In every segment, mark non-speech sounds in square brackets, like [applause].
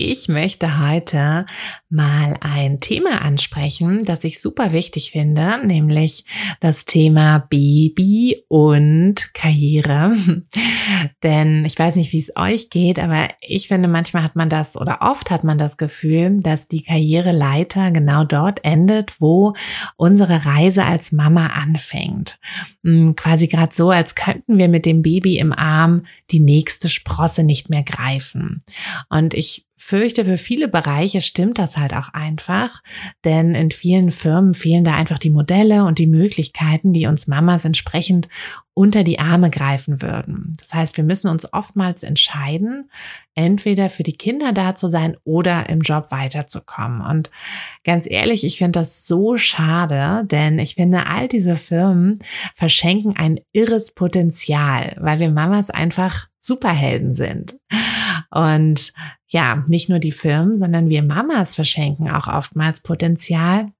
ich möchte heute mal ein Thema ansprechen, das ich super wichtig finde, nämlich das Thema Baby und Karriere. [laughs] Denn ich weiß nicht, wie es euch geht, aber ich finde, manchmal hat man das oder oft hat man das Gefühl, dass die Karriereleiter genau dort endet, wo unsere Reise als Mama anfängt. Hm, quasi gerade so, als könnten wir mit dem Baby im Arm die nächste Sprosse nicht mehr greifen. Und ich fürchte, für viele Bereiche stimmt das halt auch einfach, denn in vielen Firmen fehlen da einfach die Modelle und die Möglichkeiten, die uns Mamas entsprechend unter die Arme greifen würden. Das heißt, wir müssen uns oftmals entscheiden, entweder für die Kinder da zu sein oder im Job weiterzukommen. Und ganz ehrlich, ich finde das so schade, denn ich finde, all diese Firmen verschenken ein irres Potenzial, weil wir Mamas einfach Superhelden sind. Und ja, nicht nur die Firmen, sondern wir Mamas verschenken auch oftmals Potenzial.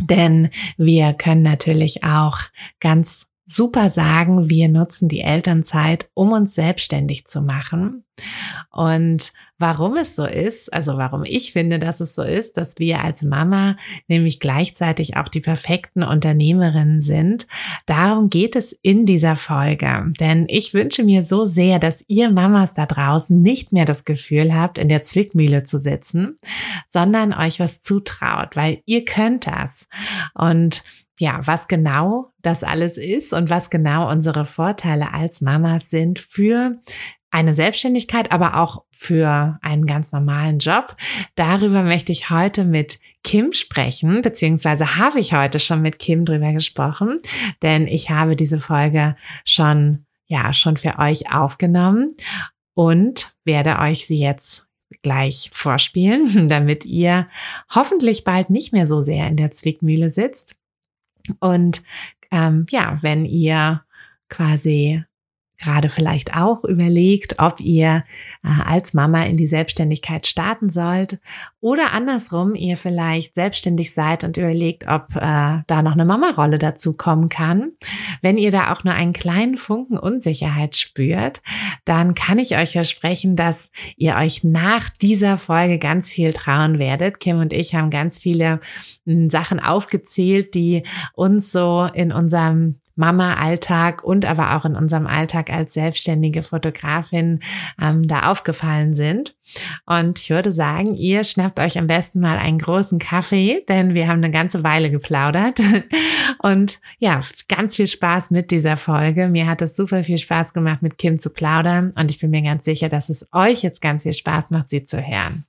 Denn wir können natürlich auch ganz super sagen, wir nutzen die Elternzeit, um uns selbstständig zu machen. Und warum es so ist, also warum ich finde, dass es so ist, dass wir als Mama nämlich gleichzeitig auch die perfekten Unternehmerinnen sind, darum geht es in dieser Folge. Denn ich wünsche mir so sehr, dass ihr Mamas da draußen nicht mehr das Gefühl habt, in der Zwickmühle zu sitzen, sondern euch was zutraut, weil ihr könnt das. Und ja, was genau das alles ist und was genau unsere Vorteile als Mamas sind für eine Selbstständigkeit, aber auch für einen ganz normalen Job. Darüber möchte ich heute mit Kim sprechen, beziehungsweise habe ich heute schon mit Kim drüber gesprochen, denn ich habe diese Folge schon, ja, schon für euch aufgenommen und werde euch sie jetzt gleich vorspielen, [laughs] damit ihr hoffentlich bald nicht mehr so sehr in der Zwickmühle sitzt und ähm, ja, wenn ihr quasi gerade vielleicht auch überlegt, ob ihr äh, als Mama in die Selbstständigkeit starten sollt oder andersrum, ihr vielleicht selbstständig seid und überlegt, ob äh, da noch eine Mama-Rolle dazu kommen kann. Wenn ihr da auch nur einen kleinen Funken Unsicherheit spürt, dann kann ich euch versprechen, dass ihr euch nach dieser Folge ganz viel trauen werdet. Kim und ich haben ganz viele hm, Sachen aufgezählt, die uns so in unserem Mama-Alltag und aber auch in unserem Alltag als selbstständige Fotografin ähm, da aufgefallen sind. Und ich würde sagen, ihr schnappt euch am besten mal einen großen Kaffee, denn wir haben eine ganze Weile geplaudert. [laughs] Und ja, ganz viel Spaß mit dieser Folge. Mir hat es super viel Spaß gemacht, mit Kim zu plaudern. Und ich bin mir ganz sicher, dass es euch jetzt ganz viel Spaß macht, sie zu hören.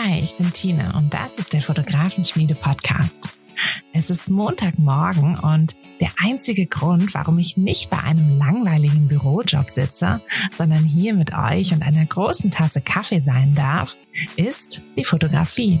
Hi, ich bin Tina und das ist der Fotografenschmiede Podcast. Es ist Montagmorgen und der einzige Grund, warum ich nicht bei einem langweiligen Bürojob sitze, sondern hier mit euch und einer großen Tasse Kaffee sein darf, ist die Fotografie.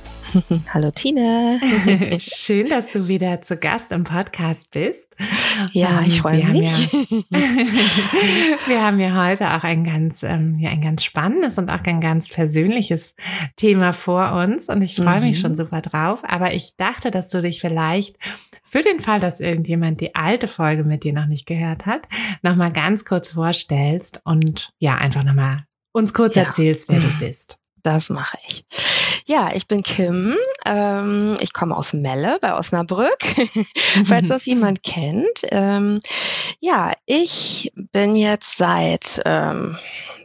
[laughs] Hallo Tina. [laughs] Schön, dass du wieder zu Gast im Podcast bist. Ja, ähm, ich freue mich. Ja, [laughs] wir haben ja heute auch ein ganz, ähm, ja, ein ganz spannendes und auch ein ganz persönliches Thema vor uns und ich freue mhm. mich schon super drauf. Aber ich dachte, dass du dich vielleicht für den Fall, dass irgendjemand die alte Folge mit dir noch nicht gehört hat, nochmal ganz kurz vorstellst und ja, einfach nochmal uns kurz ja. erzählst, wer du bist. Das mache ich. Ja, ich bin Kim. Ähm, ich komme aus Melle bei Osnabrück, [laughs] falls das jemand kennt. Ähm, ja, ich bin jetzt seit ähm,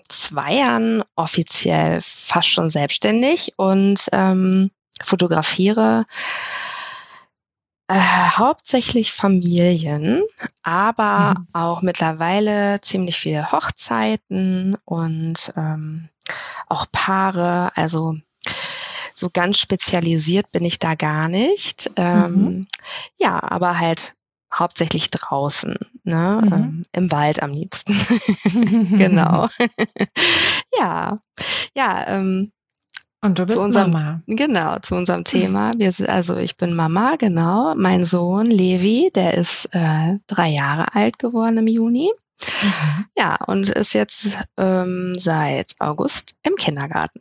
zwei Jahren offiziell fast schon selbstständig und ähm, fotografiere äh, hauptsächlich Familien, aber mhm. auch mittlerweile ziemlich viele Hochzeiten und ähm, auch Paare. Also so ganz spezialisiert bin ich da gar nicht. Ähm, mhm. Ja, aber halt hauptsächlich draußen, ne? Mhm. Ähm, im Wald am liebsten. [laughs] [laughs] genau. [laughs] ja, ja. Ähm, und du bist unserem, Mama. Genau, zu unserem [laughs] Thema. Wir also ich bin Mama, genau. Mein Sohn Levi, der ist äh, drei Jahre alt geworden im Juni. Mhm. Ja, und ist jetzt ähm, seit August im Kindergarten.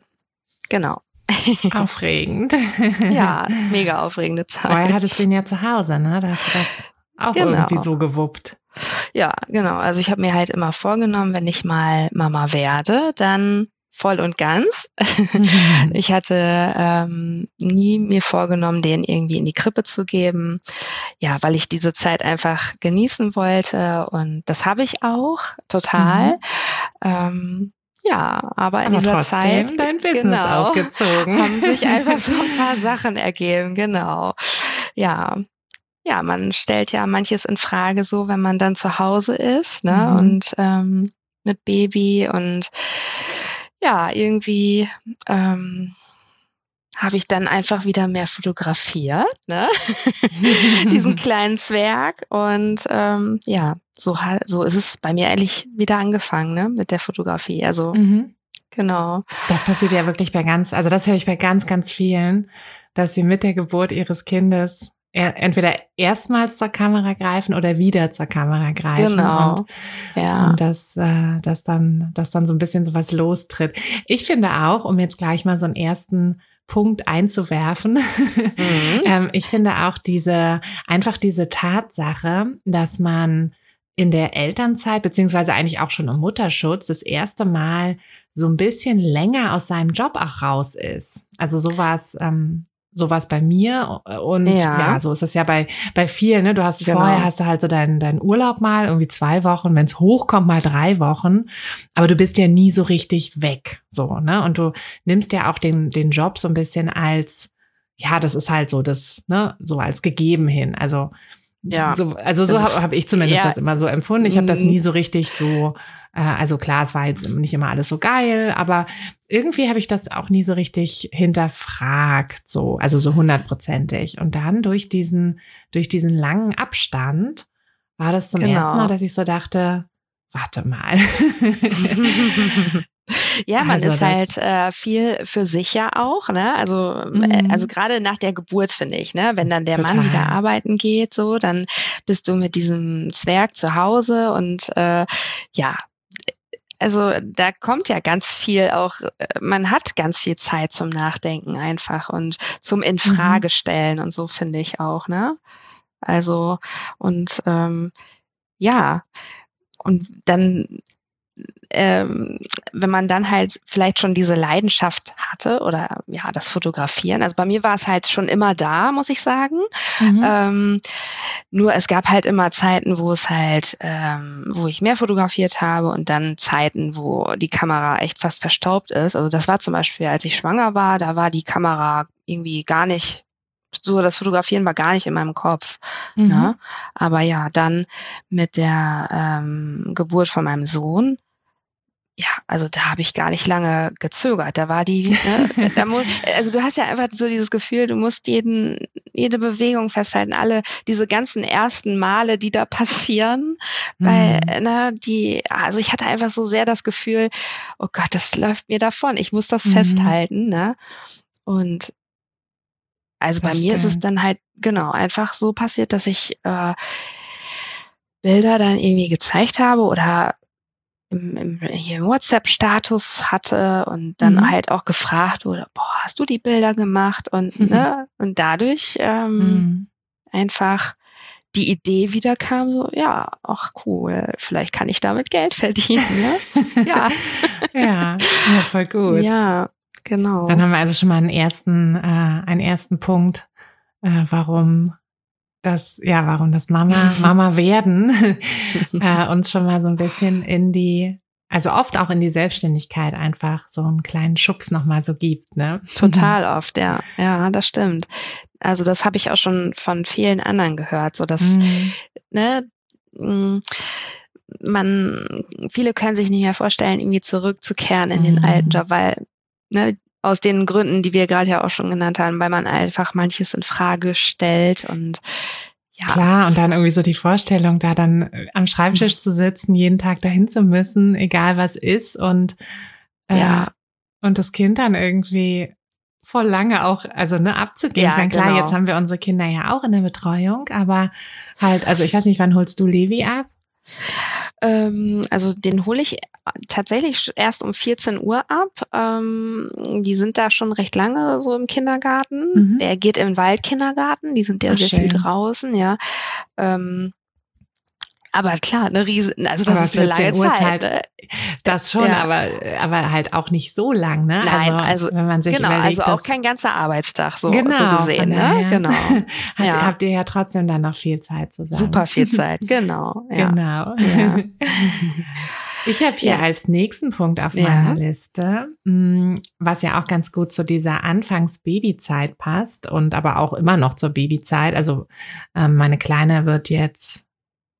Genau. [laughs] Aufregend. ja, [laughs] mega aufregende Zeit. Vorher hattest du ihn ja zu Hause, ne? Da hast du das auch genau. irgendwie so gewuppt. Ja, genau. Also ich habe mir halt immer vorgenommen, wenn ich mal Mama werde, dann voll und ganz. [laughs] ich hatte ähm, nie mir vorgenommen, den irgendwie in die Krippe zu geben. Ja, weil ich diese Zeit einfach genießen wollte und das habe ich auch total. Mhm. Ähm, ja, aber in aber dieser Zeit dein Business genau, aufgezogen. [laughs] haben sich einfach so ein paar [laughs] Sachen ergeben, genau. Ja, ja, man stellt ja manches in Frage so, wenn man dann zu Hause ist, ne? Mhm. Und ähm, mit Baby und ja, irgendwie ähm, habe ich dann einfach wieder mehr fotografiert, ne? [laughs] diesen [laughs] kleinen Zwerg. Und ähm, ja, so, so ist es bei mir eigentlich wieder angefangen, ne? Mit der Fotografie. Also mhm. genau. Das passiert ja wirklich bei ganz, also das höre ich bei ganz, ganz vielen, dass sie mit der Geburt ihres Kindes entweder erstmals zur Kamera greifen oder wieder zur Kamera greifen. Genau. Und, ja. und dass, äh, dass, dann, dass dann so ein bisschen sowas lostritt. Ich finde auch, um jetzt gleich mal so einen ersten Punkt einzuwerfen. Mhm. [laughs] ähm, ich finde auch diese, einfach diese Tatsache, dass man in der Elternzeit, beziehungsweise eigentlich auch schon im Mutterschutz, das erste Mal so ein bisschen länger aus seinem Job auch raus ist. Also sowas, ähm, sowas bei mir und ja. ja, so ist es ja bei bei vielen. Ne? Du hast genau. vorher hast du halt so deinen deinen Urlaub mal irgendwie zwei Wochen, wenn es hochkommt mal drei Wochen, aber du bist ja nie so richtig weg, so ne? Und du nimmst ja auch den den Job so ein bisschen als ja, das ist halt so das ne so als gegeben hin. Also ja, so, also so habe hab ich zumindest ja, das immer so empfunden. Ich habe das nie so richtig so äh, also klar, es war jetzt nicht immer alles so geil, aber irgendwie habe ich das auch nie so richtig hinterfragt, so, also so hundertprozentig. Und dann durch diesen, durch diesen langen Abstand war das zum genau. ersten Mal, dass ich so dachte, warte mal. [laughs] [laughs] Ja, man also ist halt äh, viel für sich ja auch, ne? Also, äh, mhm. also gerade nach der Geburt finde ich, ne? Wenn dann der Total. Mann wieder arbeiten geht, so, dann bist du mit diesem Zwerg zu Hause und äh, ja, also da kommt ja ganz viel auch, äh, man hat ganz viel Zeit zum Nachdenken einfach und zum Infragestellen mhm. und so finde ich auch, ne? Also und ähm, ja, und dann ähm, wenn man dann halt vielleicht schon diese Leidenschaft hatte oder ja, das Fotografieren. Also bei mir war es halt schon immer da, muss ich sagen. Mhm. Ähm, nur es gab halt immer Zeiten, wo es halt, ähm, wo ich mehr fotografiert habe und dann Zeiten, wo die Kamera echt fast verstaubt ist. Also das war zum Beispiel, als ich schwanger war, da war die Kamera irgendwie gar nicht so das Fotografieren war gar nicht in meinem Kopf. Mhm. Ne? Aber ja, dann mit der ähm, Geburt von meinem Sohn ja, also da habe ich gar nicht lange gezögert. Da war die, ne, [laughs] da muss, also du hast ja einfach so dieses Gefühl, du musst jeden, jede Bewegung festhalten, alle diese ganzen ersten Male, die da passieren, weil, mhm. ne, die, also ich hatte einfach so sehr das Gefühl, oh Gott, das läuft mir davon, ich muss das mhm. festhalten, ne? Und also bei mir ist es dann halt genau einfach so passiert, dass ich äh, Bilder dann irgendwie gezeigt habe oder im, im, im WhatsApp-Status hatte und dann mhm. halt auch gefragt wurde, boah, hast du die Bilder gemacht? Und, mhm. [laughs] ne, und dadurch ähm, mhm. einfach die Idee wieder kam, so, ja, ach cool, vielleicht kann ich damit Geld verdienen. Ne? [laughs] ja. ja, ja, voll gut. Ja, genau. Dann haben wir also schon mal einen ersten, äh, einen ersten Punkt, äh, warum das, ja, warum das Mama, [laughs] Mama werden [laughs] äh, uns schon mal so ein bisschen in die, also oft auch in die Selbstständigkeit einfach so einen kleinen Schubs nochmal so gibt, ne? Total oft, ja. Ja, das stimmt. Also das habe ich auch schon von vielen anderen gehört, so dass, mhm. ne, mm, man, viele können sich nicht mehr vorstellen, irgendwie zurückzukehren in den alten mhm. Job, weil ne, aus den Gründen, die wir gerade ja auch schon genannt haben, weil man einfach manches in Frage stellt und ja. Klar, und dann irgendwie so die Vorstellung, da dann äh, am Schreibtisch zu sitzen, jeden Tag dahin zu müssen, egal was ist und äh, ja. und das Kind dann irgendwie voll lange auch, also ne, abzugehen. Ja, ich meine, klar, genau. jetzt haben wir unsere Kinder ja auch in der Betreuung, aber halt, also ich weiß nicht, wann holst du Levi ab? Ähm, also den hole ich tatsächlich erst um 14 Uhr ab. Ähm, die sind da schon recht lange so im Kindergarten. Mhm. Der geht im Waldkindergarten, die sind ja Ach, sehr schön. viel draußen, ja. Ähm, aber klar, eine riesen, also das aber ist eine lange Uhr Zeit. Halt, ne? das schon, ja. aber, aber halt auch nicht so lang, ne? Nein, also, also wenn man sich genau, überlegt, also auch kein ganzer Arbeitstag so, genau, so gesehen, ne? Genau. [laughs] Hat, ja. Habt ihr ja trotzdem dann noch viel Zeit zusammen. Super [laughs] viel Zeit, genau. Ja. Genau. Ja. [laughs] Ich habe hier ja. als nächsten Punkt auf meiner ja. Liste, mm, was ja auch ganz gut zu dieser Anfangs-Babyzeit passt und aber auch immer noch zur Babyzeit. Also ähm, meine Kleine wird jetzt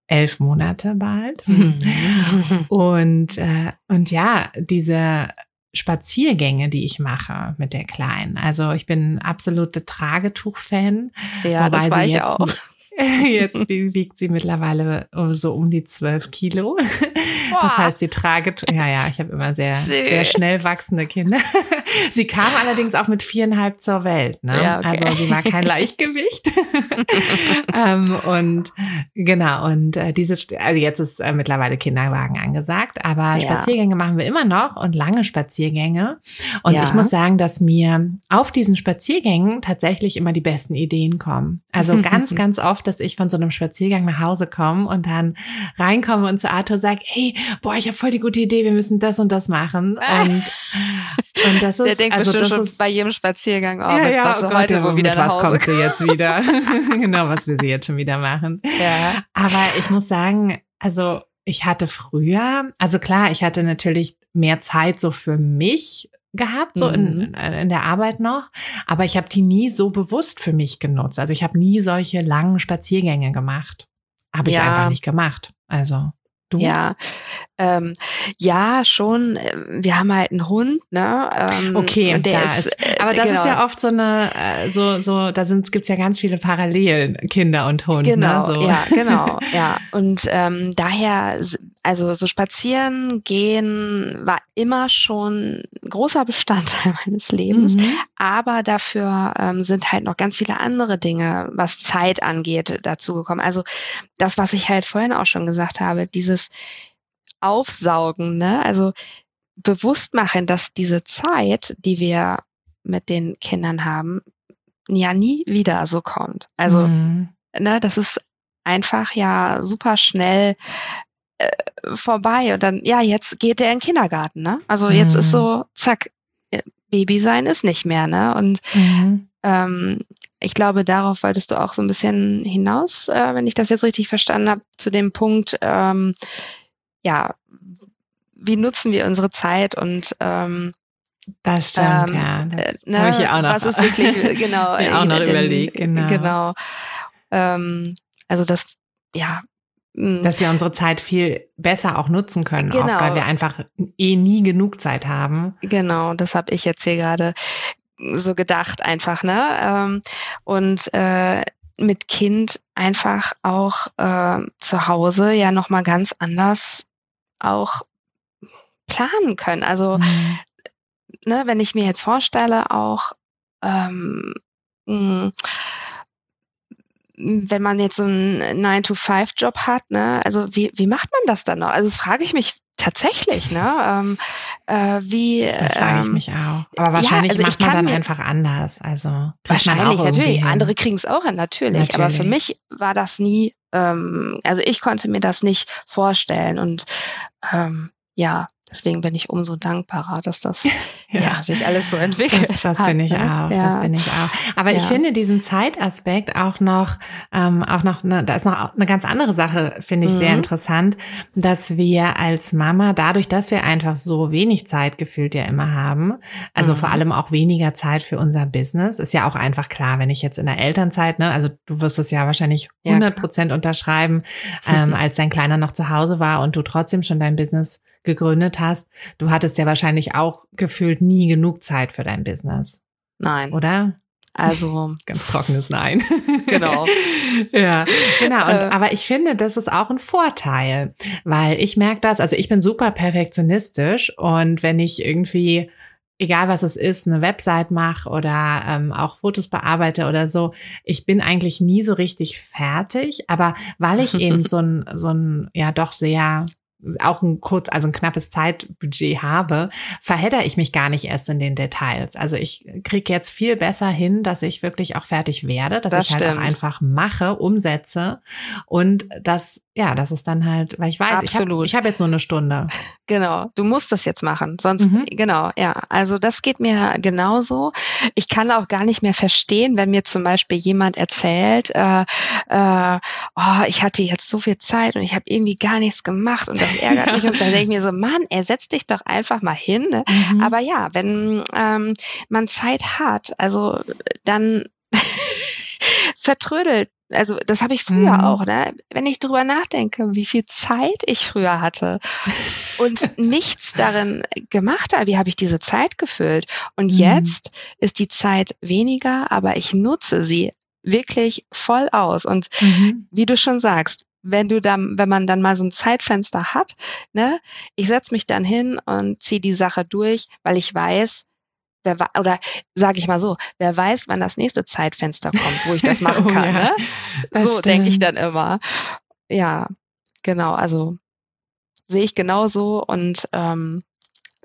elf Monate bald. [laughs] und, äh, und ja, diese Spaziergänge, die ich mache mit der Kleinen. Also ich bin absolute Tragetuch-Fan. Ja, das war ich auch. [laughs] Jetzt wiegt sie mittlerweile so um die zwölf Kilo. Boah. Das heißt, sie trage, ja, ja, ich habe immer sehr, sehr schnell wachsende Kinder. [laughs] sie kam allerdings auch mit viereinhalb zur Welt. Ne? Ja, okay. Also sie war kein [laughs] Leichtgewicht. ähm, und genau, und äh, dieses, also jetzt ist äh, mittlerweile Kinderwagen angesagt, aber ja. Spaziergänge machen wir immer noch und lange Spaziergänge. Und ja. ich muss sagen, dass mir auf diesen Spaziergängen tatsächlich immer die besten Ideen kommen. Also ganz, ganz oft dass ich von so einem Spaziergang nach Hause komme und dann reinkomme und zu Arthur sage, hey, boah, ich habe voll die gute Idee, wir müssen das und das machen. [laughs] Und, und das ist, Der denkt also bestimmt schon ist, bei jedem Spaziergang, oh, ja, ja, was oh Gott, heute wo wieder nach Hause was kommt sie jetzt wieder? [laughs] [laughs] genau, was wir sie jetzt schon wieder machen. Ja. Aber ich muss sagen, also ich hatte früher, also klar, ich hatte natürlich mehr Zeit so für mich, gehabt, so mhm. in, in der Arbeit noch. Aber ich habe die nie so bewusst für mich genutzt. Also ich habe nie solche langen Spaziergänge gemacht. Habe ich ja. einfach nicht gemacht. Also. Du? Ja, ähm, ja, schon. Ähm, wir haben halt einen Hund, ne? Ähm, okay, der ist, ist, äh, aber das genau. ist ja oft so eine, äh, so, so, da sind, gibt's ja ganz viele Parallelen, Kinder und Hund. Ne, genau, ne? so. ja, genau, [laughs] ja. Und ähm, daher, also so spazieren gehen war immer schon großer Bestandteil [laughs] meines Lebens, mhm. aber dafür ähm, sind halt noch ganz viele andere Dinge, was Zeit angeht, dazugekommen. Also das, was ich halt vorhin auch schon gesagt habe, diese dieses Aufsaugen, ne? Also bewusst machen, dass diese Zeit, die wir mit den Kindern haben, ja nie wieder so kommt. Also, mhm. ne, das ist einfach ja super schnell äh, vorbei und dann, ja, jetzt geht der in den Kindergarten, ne? Also jetzt mhm. ist so, zack, Baby sein ist nicht mehr, ne? Und mhm. Ähm, ich glaube, darauf wolltest du auch so ein bisschen hinaus, äh, wenn ich das jetzt richtig verstanden habe, zu dem Punkt, ähm, ja, wie nutzen wir unsere Zeit und ähm, das stimmt, ähm, ja. Das äh, ne, ich auch noch. Was ist wirklich, [laughs] genau. mir auch noch den, überlegt, genau. genau. Ähm, also das, ja. Hm. Dass wir unsere Zeit viel besser auch nutzen können, genau. auch weil wir einfach eh nie genug Zeit haben. Genau, das habe ich jetzt hier gerade so gedacht einfach, ne? Ähm, und äh, mit Kind einfach auch äh, zu Hause ja nochmal ganz anders auch planen können. Also, mhm. ne, wenn ich mir jetzt vorstelle, auch ähm, mh, wenn man jetzt so einen 9-to-5-Job hat, ne, also wie, wie macht man das dann noch? Also das frage ich mich tatsächlich, ne? Ähm, äh, wie, das frage ich ähm, mich auch. Aber wahrscheinlich ja, also macht man dann einfach anders. Also wahrscheinlich, natürlich. Andere kriegen es auch hin, natürlich. natürlich. Aber für mich war das nie, ähm, also ich konnte mir das nicht vorstellen. Und ähm, ja, deswegen bin ich umso dankbarer, dass das [laughs] ja. ja sich alles so entwickelt. Das, das bin ich ne? auch. Ja. Das bin ich auch. Aber ja. ich finde diesen Zeitaspekt auch noch, ähm, auch noch, ne, da ist noch eine ganz andere Sache, finde ich mhm. sehr interessant, dass wir als Mama dadurch, dass wir einfach so wenig Zeit gefühlt ja immer haben, also mhm. vor allem auch weniger Zeit für unser Business, ist ja auch einfach klar, wenn ich jetzt in der Elternzeit, ne, also du wirst es ja wahrscheinlich 100 Prozent unterschreiben, ähm, [laughs] als dein Kleiner noch zu Hause war und du trotzdem schon dein Business gegründet hast, du hattest ja wahrscheinlich auch gefühlt nie genug Zeit für dein Business. Nein. Oder? Also [laughs] ganz trockenes Nein. [laughs] Genau. ja, genau. Und, äh, aber ich finde, das ist auch ein Vorteil, weil ich merke das. Also ich bin super perfektionistisch und wenn ich irgendwie egal was es ist, eine Website mache oder ähm, auch Fotos bearbeite oder so, ich bin eigentlich nie so richtig fertig. Aber weil ich eben [laughs] so ein, so ein ja doch sehr auch ein kurz, also ein knappes Zeitbudget habe, verhedder ich mich gar nicht erst in den Details. Also ich kriege jetzt viel besser hin, dass ich wirklich auch fertig werde, dass das ich stimmt. halt auch einfach mache, umsetze und dass ja, das ist dann halt, weil ich weiß, Absolut. ich habe hab jetzt nur eine Stunde. Genau, du musst das jetzt machen. Sonst, mhm. genau, ja. Also das geht mir genauso. Ich kann auch gar nicht mehr verstehen, wenn mir zum Beispiel jemand erzählt, äh, äh, oh, ich hatte jetzt so viel Zeit und ich habe irgendwie gar nichts gemacht und das [laughs] ärgert mich. Und dann denke ich mir so, Mann, er setzt dich doch einfach mal hin. Ne? Mhm. Aber ja, wenn ähm, man Zeit hat, also dann [laughs] vertrödelt also das habe ich früher mhm. auch, ne? Wenn ich drüber nachdenke, wie viel Zeit ich früher hatte [laughs] und nichts darin gemacht habe, wie habe ich diese Zeit gefüllt? Und mhm. jetzt ist die Zeit weniger, aber ich nutze sie wirklich voll aus. Und mhm. wie du schon sagst, wenn du dann, wenn man dann mal so ein Zeitfenster hat, ne, ich setze mich dann hin und ziehe die Sache durch, weil ich weiß, wer oder sage ich mal so, wer weiß, wann das nächste Zeitfenster kommt, wo ich das machen [laughs] oh, kann. Ja. Ne? So denke ich dann immer. Ja, genau. Also sehe ich genauso und ähm,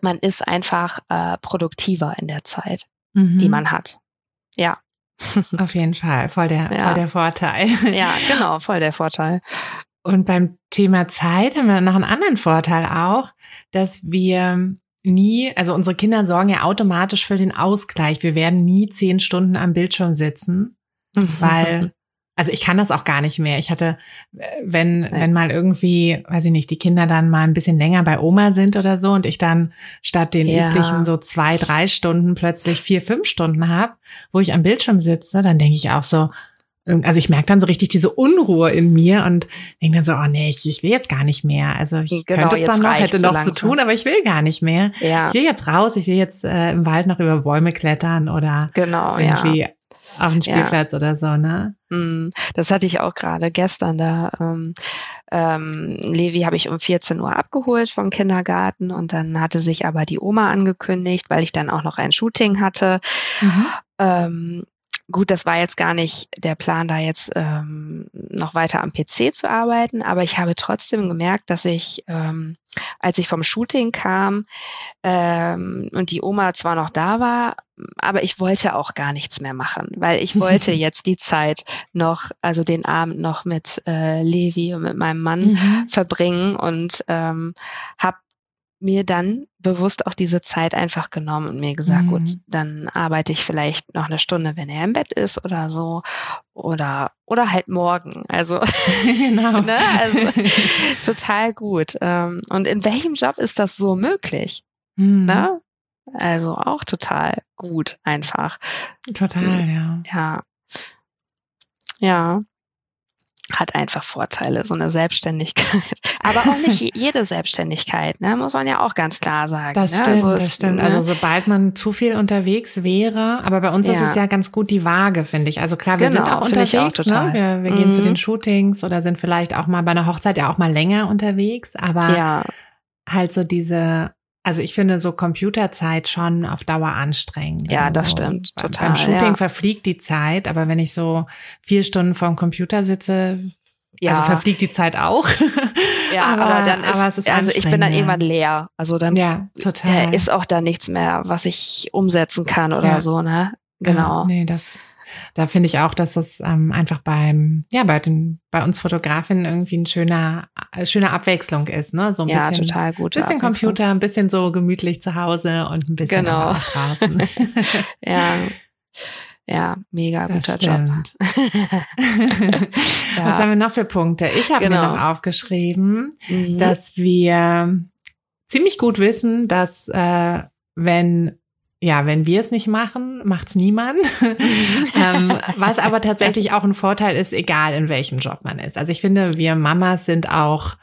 man ist einfach äh, produktiver in der Zeit, mhm. die man hat. Ja. [laughs] Auf jeden Fall, voll der, ja. voll der Vorteil. Ja, genau, [laughs] voll der Vorteil. Und beim Thema Zeit haben wir noch einen anderen Vorteil auch, dass wir nie, also unsere Kinder sorgen ja automatisch für den Ausgleich. Wir werden nie zehn Stunden am Bildschirm sitzen, [laughs] weil, also ich kann das auch gar nicht mehr. Ich hatte, wenn, wenn mal irgendwie, weiß ich nicht, die Kinder dann mal ein bisschen länger bei Oma sind oder so und ich dann statt den ja. üblichen so zwei, drei Stunden plötzlich vier, fünf Stunden habe, wo ich am Bildschirm sitze, dann denke ich auch so, also ich merke dann so richtig diese Unruhe in mir und denke dann so, oh nee, ich, ich will jetzt gar nicht mehr. Also ich genau, könnte zwar noch, hätte noch so zu tun, aber ich will gar nicht mehr. Ja. Ich will jetzt raus, ich will jetzt äh, im Wald noch über Bäume klettern oder genau, irgendwie ja. auf den Spielplatz ja. oder so, ne? Mm, das hatte ich auch gerade gestern da. Ähm, ähm, Levi habe ich um 14 Uhr abgeholt vom Kindergarten und dann hatte sich aber die Oma angekündigt, weil ich dann auch noch ein Shooting hatte. Mhm. Ähm, Gut, das war jetzt gar nicht der Plan, da jetzt ähm, noch weiter am PC zu arbeiten, aber ich habe trotzdem gemerkt, dass ich, ähm, als ich vom Shooting kam ähm, und die Oma zwar noch da war, aber ich wollte auch gar nichts mehr machen, weil ich wollte [laughs] jetzt die Zeit noch, also den Abend noch mit äh, Levi und mit meinem Mann mhm. verbringen und ähm, habe mir dann bewusst auch diese Zeit einfach genommen und mir gesagt, mhm. gut, dann arbeite ich vielleicht noch eine Stunde, wenn er im Bett ist oder so oder oder halt morgen. Also [laughs] genau, [laughs] ne? also [laughs] total gut. Ähm, und in welchem Job ist das so möglich? Mhm. Ne? Also auch total gut einfach. Total, ja. Ja. Ja hat einfach Vorteile, so eine Selbstständigkeit. [laughs] Aber auch nicht jede Selbstständigkeit, ne? muss man ja auch ganz klar sagen. Das ne? stimmt, also das stimmt. Ne? Also sobald man zu viel unterwegs wäre, aber bei uns ja. ist es ja ganz gut die Waage, finde ich. Also klar, wir genau, sind auch unterwegs, auch ne? wir, wir mhm. gehen zu den mhm. Shootings oder sind vielleicht auch mal bei einer Hochzeit ja auch mal länger unterwegs, aber ja. halt so diese also ich finde so Computerzeit schon auf Dauer anstrengend. Ja, das also stimmt, beim, total. Beim Shooting ja. verfliegt die Zeit, aber wenn ich so vier Stunden vorm Computer sitze, ja. also verfliegt die Zeit auch. [laughs] Ja, [laughs] aber, aber dann ist, aber ist also ich bin dann irgendwann leer. Also dann ja, total. ist auch da nichts mehr, was ich umsetzen kann oder ja. so, ne? Genau. Ja, nee, das da finde ich auch, dass das ähm, einfach beim, ja, bei den, bei uns Fotografinnen irgendwie ein schöner, äh, schöne Abwechslung ist, ne? So ein ja, bisschen, total gut. bisschen Computer, ein bisschen so gemütlich zu Hause und ein bisschen genau. draußen. [laughs] [laughs] ja. Ja, mega das guter stimmt. [laughs] Job. ja. Was haben wir noch für Punkte? Ich habe Genau. mir noch aufgeschrieben, Mhm. dass wir ziemlich gut wissen, dass äh, wenn ja, wenn wir es nicht machen, macht's niemand. [laughs] ähm, was aber tatsächlich auch ein Vorteil ist, egal in welchem Job man ist. Also ich finde, wir Mamas sind auch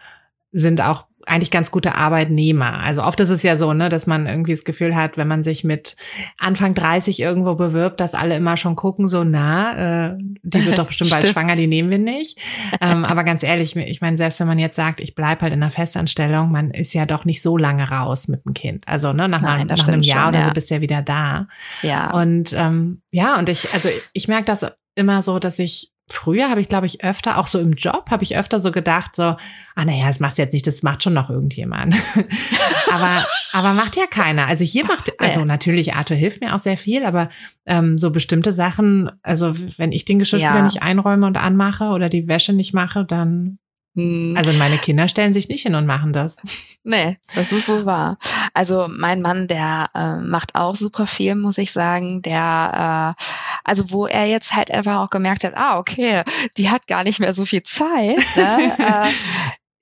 sind auch eigentlich ganz gute Arbeitnehmer. Also oft ist es ja so, ne, dass man irgendwie das Gefühl hat, wenn man sich mit Anfang 30 irgendwo bewirbt, dass alle immer schon gucken, so na, äh, die wird doch bestimmt bald schwanger, die nehmen wir nicht. Ähm, aber ganz ehrlich, ich meine, selbst wenn man jetzt sagt, ich bleib halt in einer Festanstellung, man ist ja doch nicht so lange raus mit dem Kind. Also ne, nach, Nein, nach einem Jahr schon, oder so ja. bist du ja wieder da. ja. Und ähm, ja, und ich, also ich merke das immer so, dass ich früher habe ich, glaube ich, öfter, auch so im Job, habe ich öfter so gedacht, so, ah naja, das machst du jetzt nicht, das macht schon noch irgendjemand. [laughs] aber, aber macht ja keiner. Also hier macht, also natürlich, Arthur hilft mir auch sehr viel, aber ähm, so bestimmte Sachen, also wenn ich den Geschirrspüler Ja. nicht einräume und anmache oder die Wäsche nicht mache, dann. Also meine Kinder stellen sich nicht hin und machen das. Nee, das ist wohl wahr. Also mein Mann, der äh, macht auch super viel, muss ich sagen. Der, äh, also wo er jetzt halt einfach auch gemerkt hat, ah, okay, die hat gar nicht mehr so viel Zeit. Ne? äh,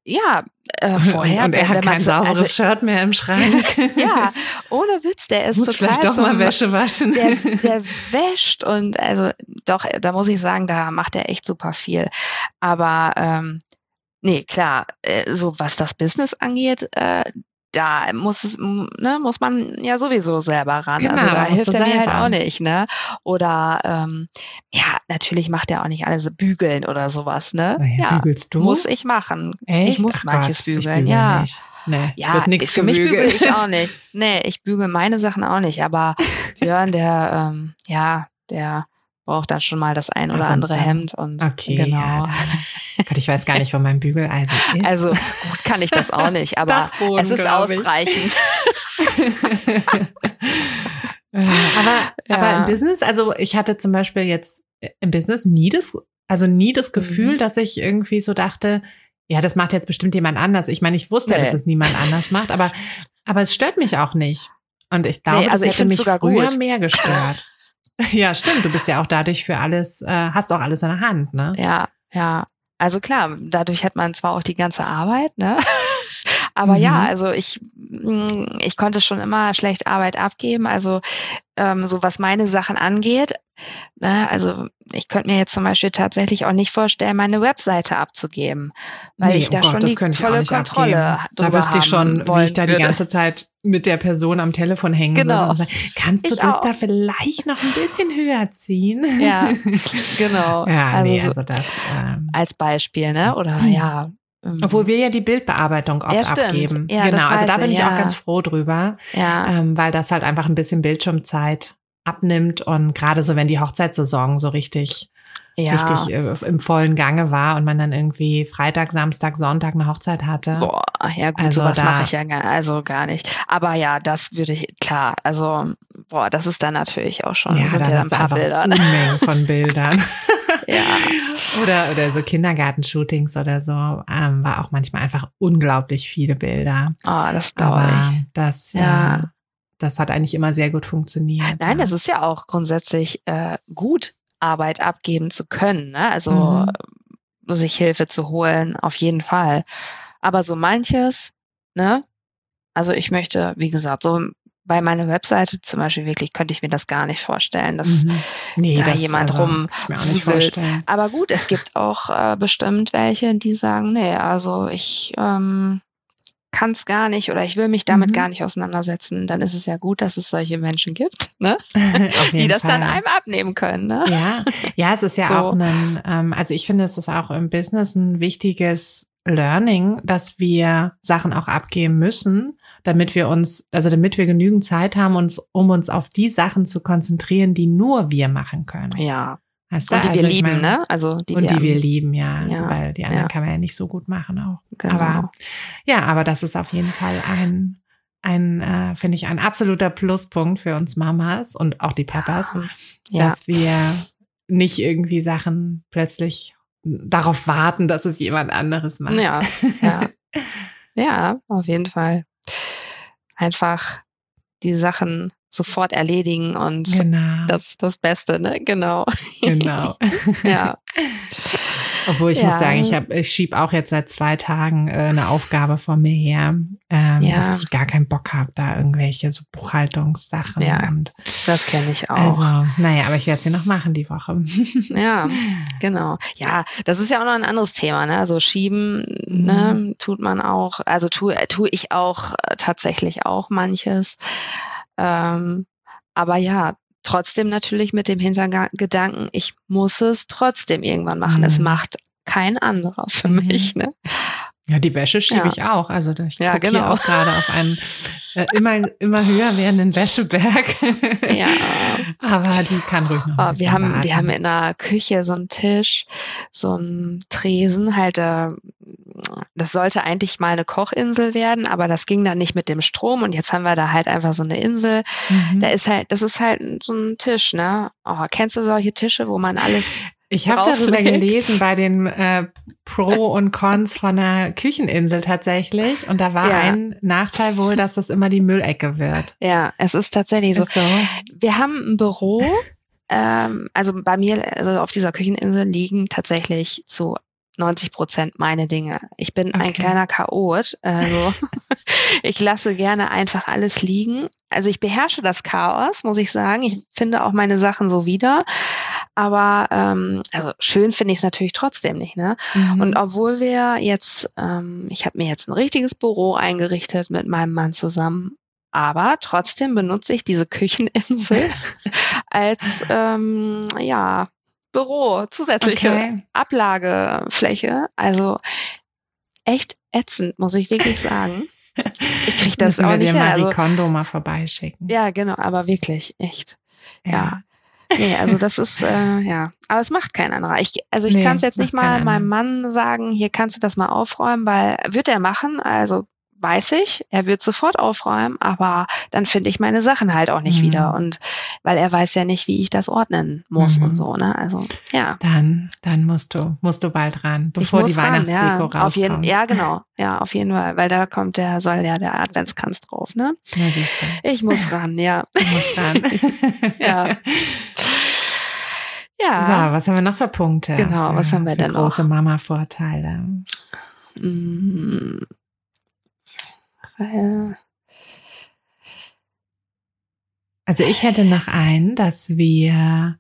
ja, äh, [laughs] vorher. und er hat kein so- sauberes also, Shirt mehr im Schrank. [laughs] Ja, ohne Witz, der ist Muss total vielleicht doch mal Wäsche waschen. der, der wäscht und also doch, da muss ich sagen, da macht er echt super viel. Aber ähm, nee, klar, äh, so was das Business angeht, äh, da muss es, ne, muss man ja sowieso selber ran. Genau, also da hilft er mir halt auch nicht, ne? Oder ähm, ja, natürlich macht er auch nicht alles bügeln oder sowas, ne? Naja, ja, bügelst du? muss ich machen. Echt? Ich muss Ach manches bügeln, ich bügel ja. Nicht. Nee, Ja, wird nichts für mich bügel ich auch nicht. [laughs] Nee, ich bügel meine Sachen auch nicht. Aber [laughs] Björn, der, ähm, ja, der braucht dann schon mal das ein oder und andere. Hemd und Okay, genau. ja, [laughs] Gott, ich weiß gar nicht, wo mein Bügeleisen ist. Also gut kann ich das auch nicht, aber Dachboden, es ist ausreichend. [laughs] Äh, aber, [laughs] Ja. aber im Business, also ich hatte zum Beispiel jetzt im Business nie das, also nie das Gefühl, Mhm. dass ich irgendwie so dachte, ja, das macht jetzt bestimmt jemand anders. Ich meine, ich wusste ja, Nee. dass es niemand anders macht, aber, aber es stört mich auch nicht. Und ich glaube, Nee, also das hätte mich früher gut. mehr gestört. [laughs] ja, stimmt. Du bist ja auch dadurch für alles, äh, hast auch alles in der Hand, ne? Ja, ja. Also klar, dadurch hat man zwar auch die ganze Arbeit, ne? [laughs] Aber ja, Mhm. also ich, mh, ich konnte schon immer schlecht Arbeit abgeben. Also ähm, so was meine Sachen angeht, ne, also ich könnte mir jetzt zum Beispiel tatsächlich auch nicht vorstellen, meine Webseite abzugeben, weil Nee, ich da oh Gott, schon die volle Kontrolle. Da wüsste ich schon, wie ich da die würde. ganze Zeit mit der Person am Telefon hängen Genau. würde. Kannst du Ich das auch. da vielleicht noch ein bisschen höher ziehen? Ja, [laughs] genau. ja, also nee, so also das. Ähm, als Beispiel, ne? Oder ja. Ähm, obwohl wir ja die Bildbearbeitung oft Ja, abgeben. Ja, genau, also da bin ich, ich auch ja. ganz froh drüber, ja, ähm, weil das halt einfach ein bisschen Bildschirmzeit abnimmt und gerade so, wenn die Hochzeitssaison so richtig ja. richtig äh, im vollen Gange war und man dann irgendwie Freitag, Samstag, Sonntag eine Hochzeit hatte. Boah, ja gut, Also sowas da- mache ich ja gar, also gar nicht. Aber ja, das würde ich, klar, also, boah, das ist dann natürlich auch schon, Ja, sind dann ja ein paar Bilder. Unmengen von Bildern. [laughs] Ja. Oder, oder so Kindergartenshootings oder so, ähm, war auch manchmal einfach unglaublich viele Bilder. Oh, das glaube ich. das, Ja. ja. das hat eigentlich immer sehr gut funktioniert. Nein, ja. das ist ja auch grundsätzlich äh, gut, Arbeit abgeben zu können, ne? Also Mhm. äh, sich Hilfe zu holen, auf jeden Fall. Aber so manches, ne? Also ich möchte, wie gesagt, so bei meiner Webseite zum Beispiel wirklich könnte ich mir das gar nicht vorstellen, dass Mhm. nee, da das, jemand also, rum. Aber gut, es gibt auch äh, bestimmt welche, die sagen, nee, also ich ähm, kann es gar nicht oder ich will mich damit Mhm. gar nicht auseinandersetzen. Dann ist es ja gut, dass es solche Menschen gibt, ne? [laughs] Die das dann Fall. einem abnehmen können. Ne? Ja, [laughs] ja, es ist ja So. auch ein, ähm, also ich finde, es ist auch im Business ein wichtiges Learning, dass wir Sachen auch abgeben müssen, damit wir uns, also damit wir genügend Zeit haben, uns, um uns auf die Sachen zu konzentrieren, die nur wir machen können. Ja. Weißt und die also wir lieben, meine, ne? Also die und wir die wir lieben, ja, ja, weil die anderen ja. kann man ja nicht so gut machen auch. Genau. Aber ja, aber das ist auf jeden Fall ein ein, äh, finde ich, ein absoluter Pluspunkt für uns Mamas und auch die Papas, ja. dass wir nicht irgendwie Sachen plötzlich darauf warten, dass es jemand anderes macht. Ja, ja. [laughs] ja, auf jeden Fall. Einfach die Sachen sofort erledigen und genau. das das Beste, ne? Genau. Genau. [laughs] ja. [laughs] Obwohl ich ja. muss sagen, ich, hab, ich schiebe auch jetzt seit zwei Tagen äh, eine Aufgabe vor mir her, ähm, ja. weil ich gar keinen Bock habe, da irgendwelche so Buchhaltungssachen. Ja, und, das kenne ich auch. Also, naja, aber ich werde sie noch machen die Woche. [laughs] ja, genau. Ja, das ist ja auch noch ein anderes Thema. Ne? Also schieben ne, mhm. ne, tut man auch, also tue, tue ich auch äh, tatsächlich auch manches. Ähm, aber ja, trotzdem natürlich mit dem Hintergedanken, ich muss es trotzdem irgendwann machen. Mhm. Es macht kein anderer für mhm. mich. Ne? Ja, die Wäsche schiebe ja. ich auch. Also ich ja, genau. hier auch gerade auf einen äh, immer, immer höher werdenden Wäscheberg. ja. [laughs] Aber die kann ruhig noch. Oh, wir haben, warten. wir haben in der Küche so einen Tisch, so einen Tresen, halt, äh, das sollte eigentlich mal eine Kochinsel werden, aber das ging dann nicht mit dem Strom und jetzt haben wir da halt einfach so eine Insel. Mhm. Da ist halt, das ist halt so ein Tisch, ne? Oh, kennst du solche Tische, wo man alles ich habe darüber gelesen bei den äh, Pro [laughs] und Cons von der Kücheninsel tatsächlich. Und da war ja. ein Nachteil wohl, dass das immer die Müllecke wird. Ja, es ist tatsächlich so. Ist so. Wir haben ein Büro. [laughs] Ähm, also bei mir, also auf dieser Kücheninsel liegen tatsächlich zu 90 Prozent meine Dinge. Ich bin okay. ein kleiner Chaot. Also [laughs] ich lasse gerne einfach alles liegen. Also ich beherrsche das Chaos, muss ich sagen. Ich finde auch meine Sachen so wieder. Aber ähm, also schön finde ich es natürlich trotzdem nicht. Ne? Mhm. Und obwohl wir jetzt, ähm, ich habe mir jetzt ein richtiges Büro eingerichtet mit meinem Mann zusammen. Aber trotzdem benutze ich diese Kücheninsel [laughs] als ähm, ja Büro, zusätzliche okay. Ablagefläche. Also echt ätzend, muss ich wirklich sagen. Ich kriege [laughs] das auch wir nicht dir mal also, die Kondo mal vorbeischicken. Ja, genau, aber wirklich, echt. Ja. ja. Nee, also das ist, äh, ja. Aber es macht kein anderer. Ich, also ich nee, kann es jetzt nicht mal meinem Mann sagen, hier kannst du das mal aufräumen, weil wird er machen. Also weiß ich, er wird sofort aufräumen, aber dann finde ich meine Sachen halt auch nicht mhm. wieder. Und weil er weiß ja nicht, wie ich das ordnen muss mhm. und so, ne? Also, ja. Dann, dann musst du, musst du bald ran, bevor die Weihnachtsdeko ja, rauskommt. Auf jeden, ja, genau. Ja, auf jeden Fall, weil da kommt der, soll ja der Adventskranz drauf, ne? Ja, siehst du. Ich muss ran, ja. Du musst ran. [laughs] ja. Ja. So, was haben wir noch für Punkte? Genau, für, was haben wir denn noch? Große Mama-Vorteile. Mm. Also ich hätte noch einen, dass wir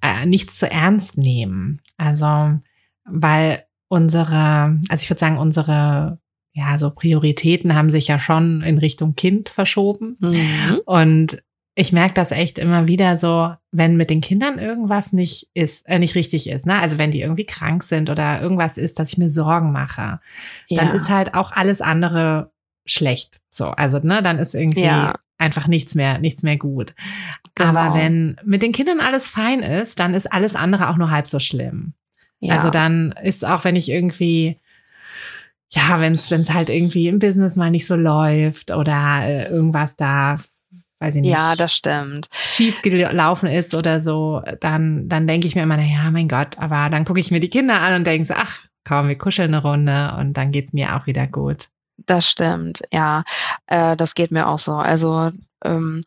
äh, nichts zu ernst nehmen. Also, weil unsere, also ich würde sagen, unsere ja, so Prioritäten haben sich ja schon in Richtung Kind verschoben. Mhm. Und ich merke das echt immer wieder so, wenn mit den Kindern irgendwas nicht ist, äh, nicht richtig ist, ne? Also wenn die irgendwie krank sind oder irgendwas ist, dass ich mir Sorgen mache, ja. dann ist halt auch alles andere schlecht. So, also ne, dann ist irgendwie ja. einfach nichts mehr, nichts mehr gut. Genau. Aber wenn mit den Kindern alles fein ist, dann ist alles andere auch nur halb so schlimm. Ja. Also dann ist auch, wenn ich irgendwie ja, wenn es halt irgendwie im Business mal nicht so läuft oder äh, irgendwas da, weiß ich nicht. Ja, das stimmt. Schief gelaufen ist oder so, dann, dann denke ich mir immer, na ja, mein Gott, aber dann gucke ich mir die Kinder an und denke so, ach, komm, wir kuscheln eine Runde und dann geht's mir auch wieder gut. Das stimmt, ja. Äh, das geht mir auch so. Also ähm,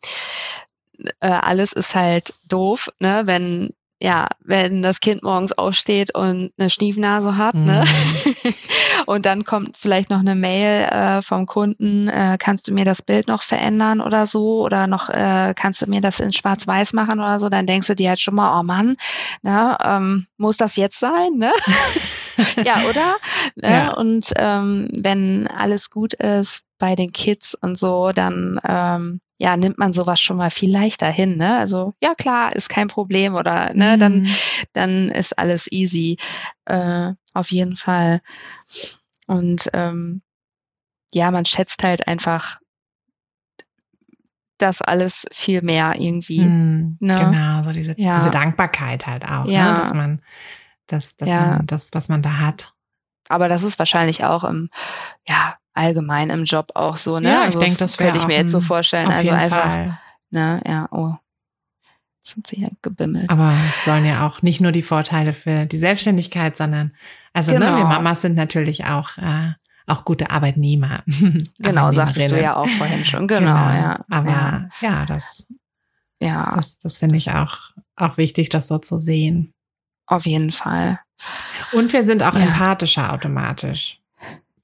äh, alles ist halt doof, ne, wenn ja, wenn das Kind morgens aufsteht und eine Schniefnase hat, ne? mhm. ne? [laughs] und dann kommt vielleicht noch eine Mail äh, vom Kunden, äh, kannst du mir das Bild noch verändern oder so? Oder noch, äh, kannst du mir das in Schwarz-Weiß machen oder so? Dann denkst du dir halt schon mal, oh Mann, ne, ähm, muss das jetzt sein, ne? [laughs] [laughs] ja, oder? Ne? Ja. Und ähm, wenn alles gut ist bei den Kids und so, dann ähm, ja, nimmt man sowas schon mal viel leichter hin, ne? Also, ja klar, ist kein Problem oder ne, mhm. dann, dann ist alles easy. Äh, auf jeden Fall. Und ähm, ja, man schätzt halt einfach das alles viel mehr irgendwie. Mm, ne? Genau, so diese, ja. diese Dankbarkeit halt auch, ne? ja. ne? dass man das, dass ja. man das, was man da hat. Aber das ist wahrscheinlich auch im, ja, allgemein im Job auch so, ne? Ja, ich also, denke, das könnte ich mir jetzt so vorstellen. also einfach, Fall. ne, ja, oh. Jetzt sind sie ja gebimmelt. Aber es sollen ja auch nicht nur die Vorteile für die Selbstständigkeit, sondern, also, genau. ne, wir genau. Mamas sind natürlich auch, äh, auch gute Arbeitnehmer. [laughs] Genau, sagtest du ja auch vorhin schon. Genau, genau. ja. Aber ja, ja das, ja. das, das finde ich auch, auch wichtig, das so zu sehen. Auf jeden Fall. Und wir sind auch ja. empathischer automatisch,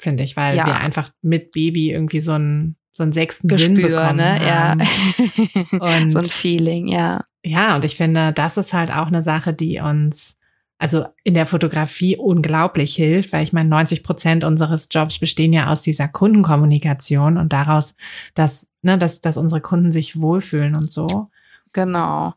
finde ich, weil ja. wir einfach mit Baby irgendwie so einen, so einen sechsten Gespür, Sinn bekommen ne? haben. Ja. [laughs] und, so ein Feeling, ja. Ja, und ich finde, das ist halt auch eine Sache, die uns also in der Fotografie unglaublich hilft, weil ich meine, 90 Prozent unseres Jobs bestehen ja aus dieser Kundenkommunikation und daraus, dass, ne, dass, dass unsere Kunden sich wohlfühlen und so. Genau.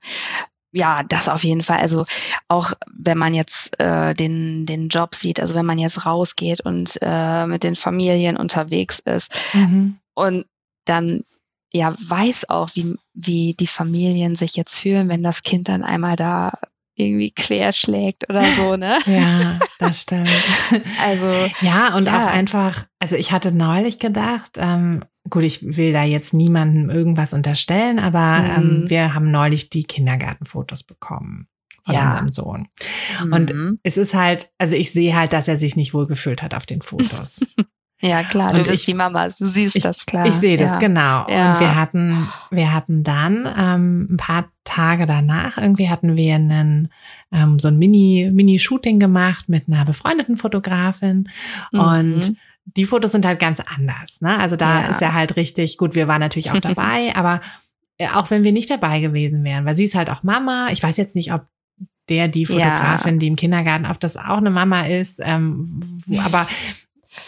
Ja, das auf jeden Fall. Also auch wenn man jetzt äh, den, den Job sieht, also wenn man jetzt rausgeht und äh, mit den Familien unterwegs ist mhm. und dann ja weiß auch, wie, wie die Familien sich jetzt fühlen, wenn das Kind dann einmal da irgendwie querschlägt oder so, [laughs] ne? ja, das stimmt. [laughs] Also ja, und ja. auch einfach, also ich hatte neulich gedacht, ähm, gut, ich will da jetzt niemandem irgendwas unterstellen, aber ähm, mhm. ähm, wir haben neulich die Kindergartenfotos bekommen von ja. unserem Sohn. Mhm. Und es ist halt, also ich sehe halt, dass er sich nicht wohlgefühlt hat auf den Fotos. [laughs] Ja, klar, du und bist ich, die Mama, du siehst ich, das klar. Ich sehe das, ja. genau. Ja. Und wir hatten, wir hatten dann ähm, ein paar Tage danach, irgendwie hatten wir einen, ähm, so ein Mini, Mini-Shooting gemacht mit einer befreundeten Fotografin. Mhm. Und die Fotos sind halt ganz anders. Ne? Also da ja. ist er halt richtig gut. Wir waren natürlich auch dabei, [laughs] aber äh, auch wenn wir nicht dabei gewesen wären, weil sie ist halt auch Mama. Ich weiß jetzt nicht, ob der, die Fotografin, ja. die im Kindergarten, ob das auch eine Mama ist. Ähm, aber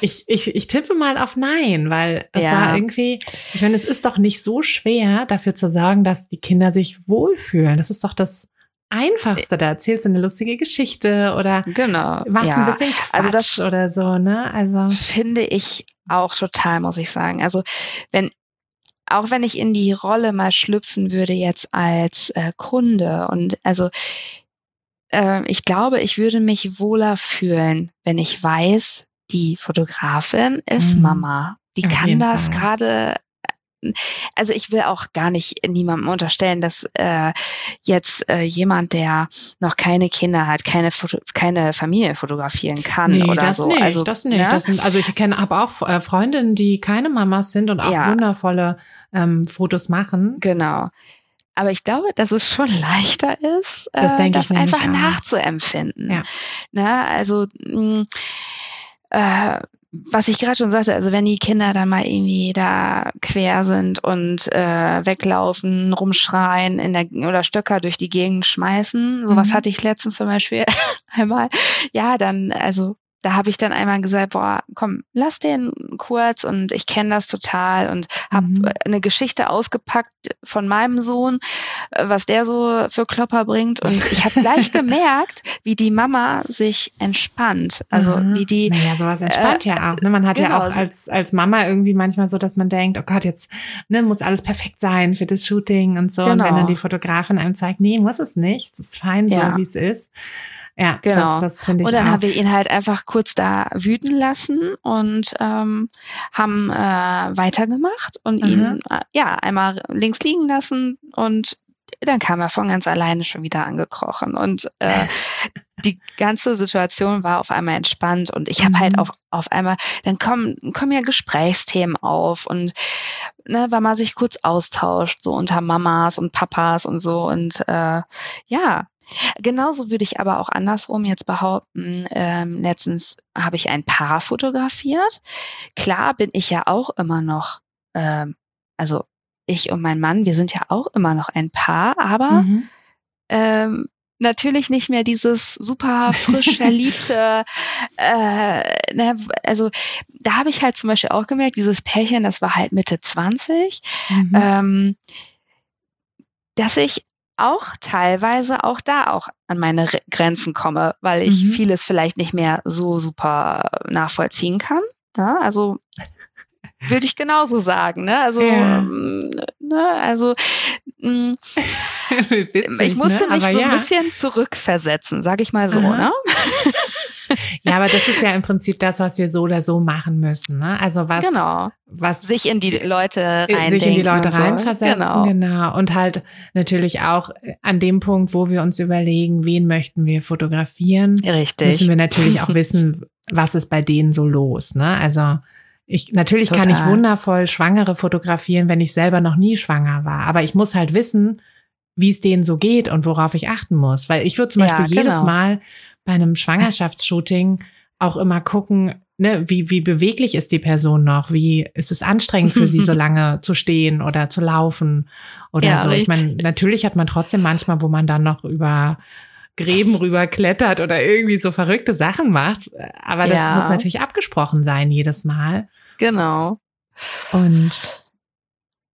ich, ich, ich tippe mal auf Nein, weil das ja. war irgendwie, ich meine, es ist doch nicht so schwer, dafür zu sorgen, dass die Kinder sich wohlfühlen. Das ist doch das Einfachste. Da erzählst du eine lustige Geschichte oder genau, was ja. ein bisschen Quatsch also das oder so, ne? Also finde ich auch total, muss ich sagen. Also wenn auch wenn ich in die Rolle mal schlüpfen würde jetzt als äh, Kunde und also äh, ich glaube, ich würde mich wohler fühlen, wenn ich weiß, die Fotografin ist mhm. Mama. Die Auf kann das gerade also ich will auch gar nicht niemandem unterstellen, dass äh, jetzt äh, jemand, der noch keine Kinder hat, keine Foto keine Familie fotografieren kann nee, oder das so. Nicht, also das nicht. Ja? Ne? Das sind, also ich kenne habe auch äh, Freundinnen, die keine Mamas sind und auch ja. wundervolle ähm, Fotos machen. Genau. Aber ich glaube, dass es schon [laughs] leichter ist, das, äh, das einfach nachzuempfinden. Ja. Na, ne? also mh, äh, was ich gerade schon sagte, also wenn die Kinder dann mal irgendwie da quer sind und äh, weglaufen, rumschreien in der oder Stöcker durch die Gegend schmeißen, sowas mhm. hatte ich letztens zum Beispiel [laughs] einmal. Ja, dann also da habe ich dann einmal gesagt, boah, komm, lass den kurz und ich kenne das total und habe mhm. eine Geschichte ausgepackt von meinem Sohn, äh, was der so für Klopper bringt und ich habe gleich [laughs] gemerkt, wie die Mama sich entspannt. Also mhm. wie die. Naja, sowas entspannt äh, ja auch. Ne? Man hat genau. ja auch als als Mama irgendwie manchmal so, dass man denkt, oh Gott, jetzt ne, muss alles perfekt sein für das Shooting und so. Genau. Und wenn dann genau. die Fotografin einem zeigt, nee, muss es nicht, es ist fein ja. so, wie es ist. Ja, genau. Das, das finde ich. Und dann auch. haben wir ihn halt einfach kurz da wüten lassen und ähm, haben äh, weitergemacht und mhm. ihn äh, ja einmal links liegen lassen und dann kam er von ganz alleine schon wieder angekrochen und äh, [laughs] die ganze Situation war auf einmal entspannt und ich habe halt mhm. halt auf, auf einmal, dann kommen, kommen ja Gesprächsthemen auf und ne, weil man sich kurz austauscht, so unter Mamas und Papas und so und äh, ja, Genauso würde ich aber auch andersrum jetzt behaupten, ähm, letztens habe ich ein Paar fotografiert. Klar bin ich ja auch immer noch, ähm, also ich und mein Mann, wir sind ja auch immer noch ein Paar, aber mhm. ähm, natürlich nicht mehr dieses super frisch [laughs] verliebte, äh, ne, also da habe ich halt zum Beispiel auch gemerkt, dieses Pärchen, das war halt Mitte 20, mhm. ähm, dass ich auch teilweise auch da auch an meine Grenzen komme, weil ich mhm. vieles vielleicht nicht mehr so super nachvollziehen kann. Ja, also würde ich genauso sagen. Ne? Also ja. Ähm, Ne? Also mh, [laughs] [laughs] Witzig, ich musste ne? mich so ein bisschen zurückversetzen, sage ich mal so. Ne? [laughs] ja, aber das ist ja im Prinzip das, was wir so oder so machen müssen. Ne? Also was, genau. was sich in die Leute reindenken. Sich in die Leute reinversetzen, genau. genau. Und halt natürlich auch an dem Punkt, wo wir uns überlegen, wen möchten wir fotografieren. Richtig. Müssen wir natürlich auch [laughs] wissen, was ist bei denen so los. Ne? Also ich, natürlich Total. kann ich wundervoll Schwangere fotografieren, wenn ich selber noch nie schwanger war. Aber ich muss halt wissen, wie es denen so geht und worauf ich achten muss. Weil ich würde zum Beispiel ja, genau. jedes Mal bei einem Schwangerschaftsshooting auch immer gucken, ne, wie, wie beweglich ist die Person noch? Wie ist es anstrengend für sie, so [laughs] lange zu stehen oder zu laufen oder ja, so? Ich meine, natürlich hat man trotzdem manchmal, wo man dann noch über Gräben rüber klettert oder irgendwie so verrückte Sachen macht. Aber das ja. muss natürlich abgesprochen sein jedes Mal. Genau. Und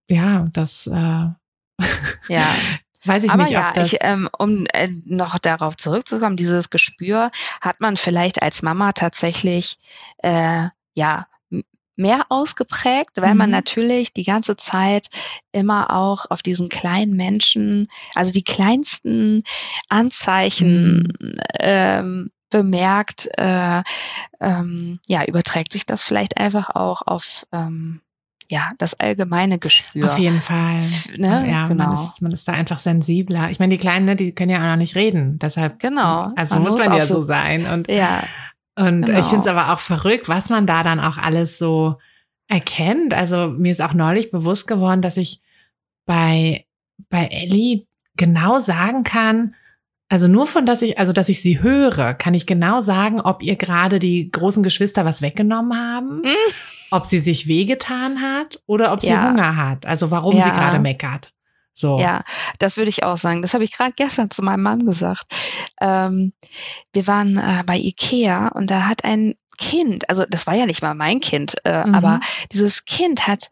ja, das äh, ja. [laughs] weiß ich Aber nicht, ja, ob das ich, ähm, um äh, noch darauf zurückzukommen, dieses Gespür hat man vielleicht als Mama tatsächlich äh, ja mehr ausgeprägt, weil mhm. man natürlich die ganze Zeit immer auch auf diesen kleinen Menschen, also die kleinsten Anzeichen mhm. ähm, bemerkt, äh, ähm, ja, überträgt sich das vielleicht einfach auch auf ähm, ja, das allgemeine Gespür. Auf jeden Fall. Ne? Ja, genau. man, ist, man ist da einfach sensibler. Ich meine, die Kleinen, ne, die können ja auch noch nicht reden. Deshalb, genau. Also man muss man ja so sein. Und, ja, und genau. ich finde es aber auch verrückt, was man da dann auch alles so erkennt. Also mir ist auch neulich bewusst geworden, dass ich bei, bei Ellie genau sagen kann, also nur von, dass ich, also dass ich sie höre, kann ich genau sagen, ob ihr gerade die großen Geschwister was weggenommen haben, mhm. Ob sie sich wehgetan hat oder ob sie ja. Hunger hat. Also warum ja. sie gerade meckert. So. Ja, das würde ich auch sagen. Das habe ich gerade gestern zu meinem Mann gesagt. Ähm, wir waren äh, bei Ikea und da hat ein Kind, also das war ja nicht mal mein Kind, äh, mhm. aber dieses Kind hat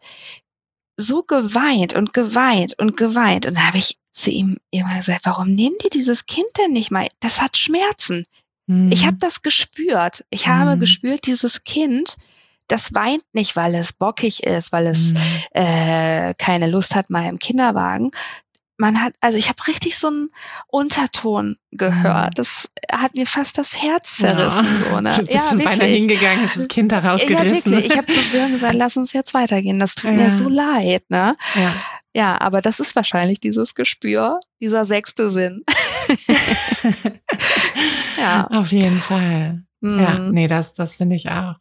so geweint und geweint und geweint. Und da habe ich zu ihm immer gesagt, warum nehmen die dieses Kind denn nicht mal? Das hat Schmerzen. Mhm. Ich habe das gespürt. Ich mhm. habe gespürt, dieses Kind, das weint nicht, weil es bockig ist, weil es mhm. äh, keine Lust hat, mal im Kinderwagen, man hat, also ich habe richtig so einen Unterton gehört. Mhm. Das hat mir fast das Herz zerrissen. Ja. So, ne? [laughs] Du bist ja, schon beinahe hingegangen, ist das Kind da rausgerissen. Ja, wirklich. Ich habe zu Björn gesagt, lass uns jetzt weitergehen. Das tut ja. mir so leid. Ne? Ja. ja, aber das ist wahrscheinlich dieses Gespür, dieser sechste Sinn. [laughs] [laughs] ja. Auf jeden Fall. Mhm. Ja, nee, das, das finde ich auch.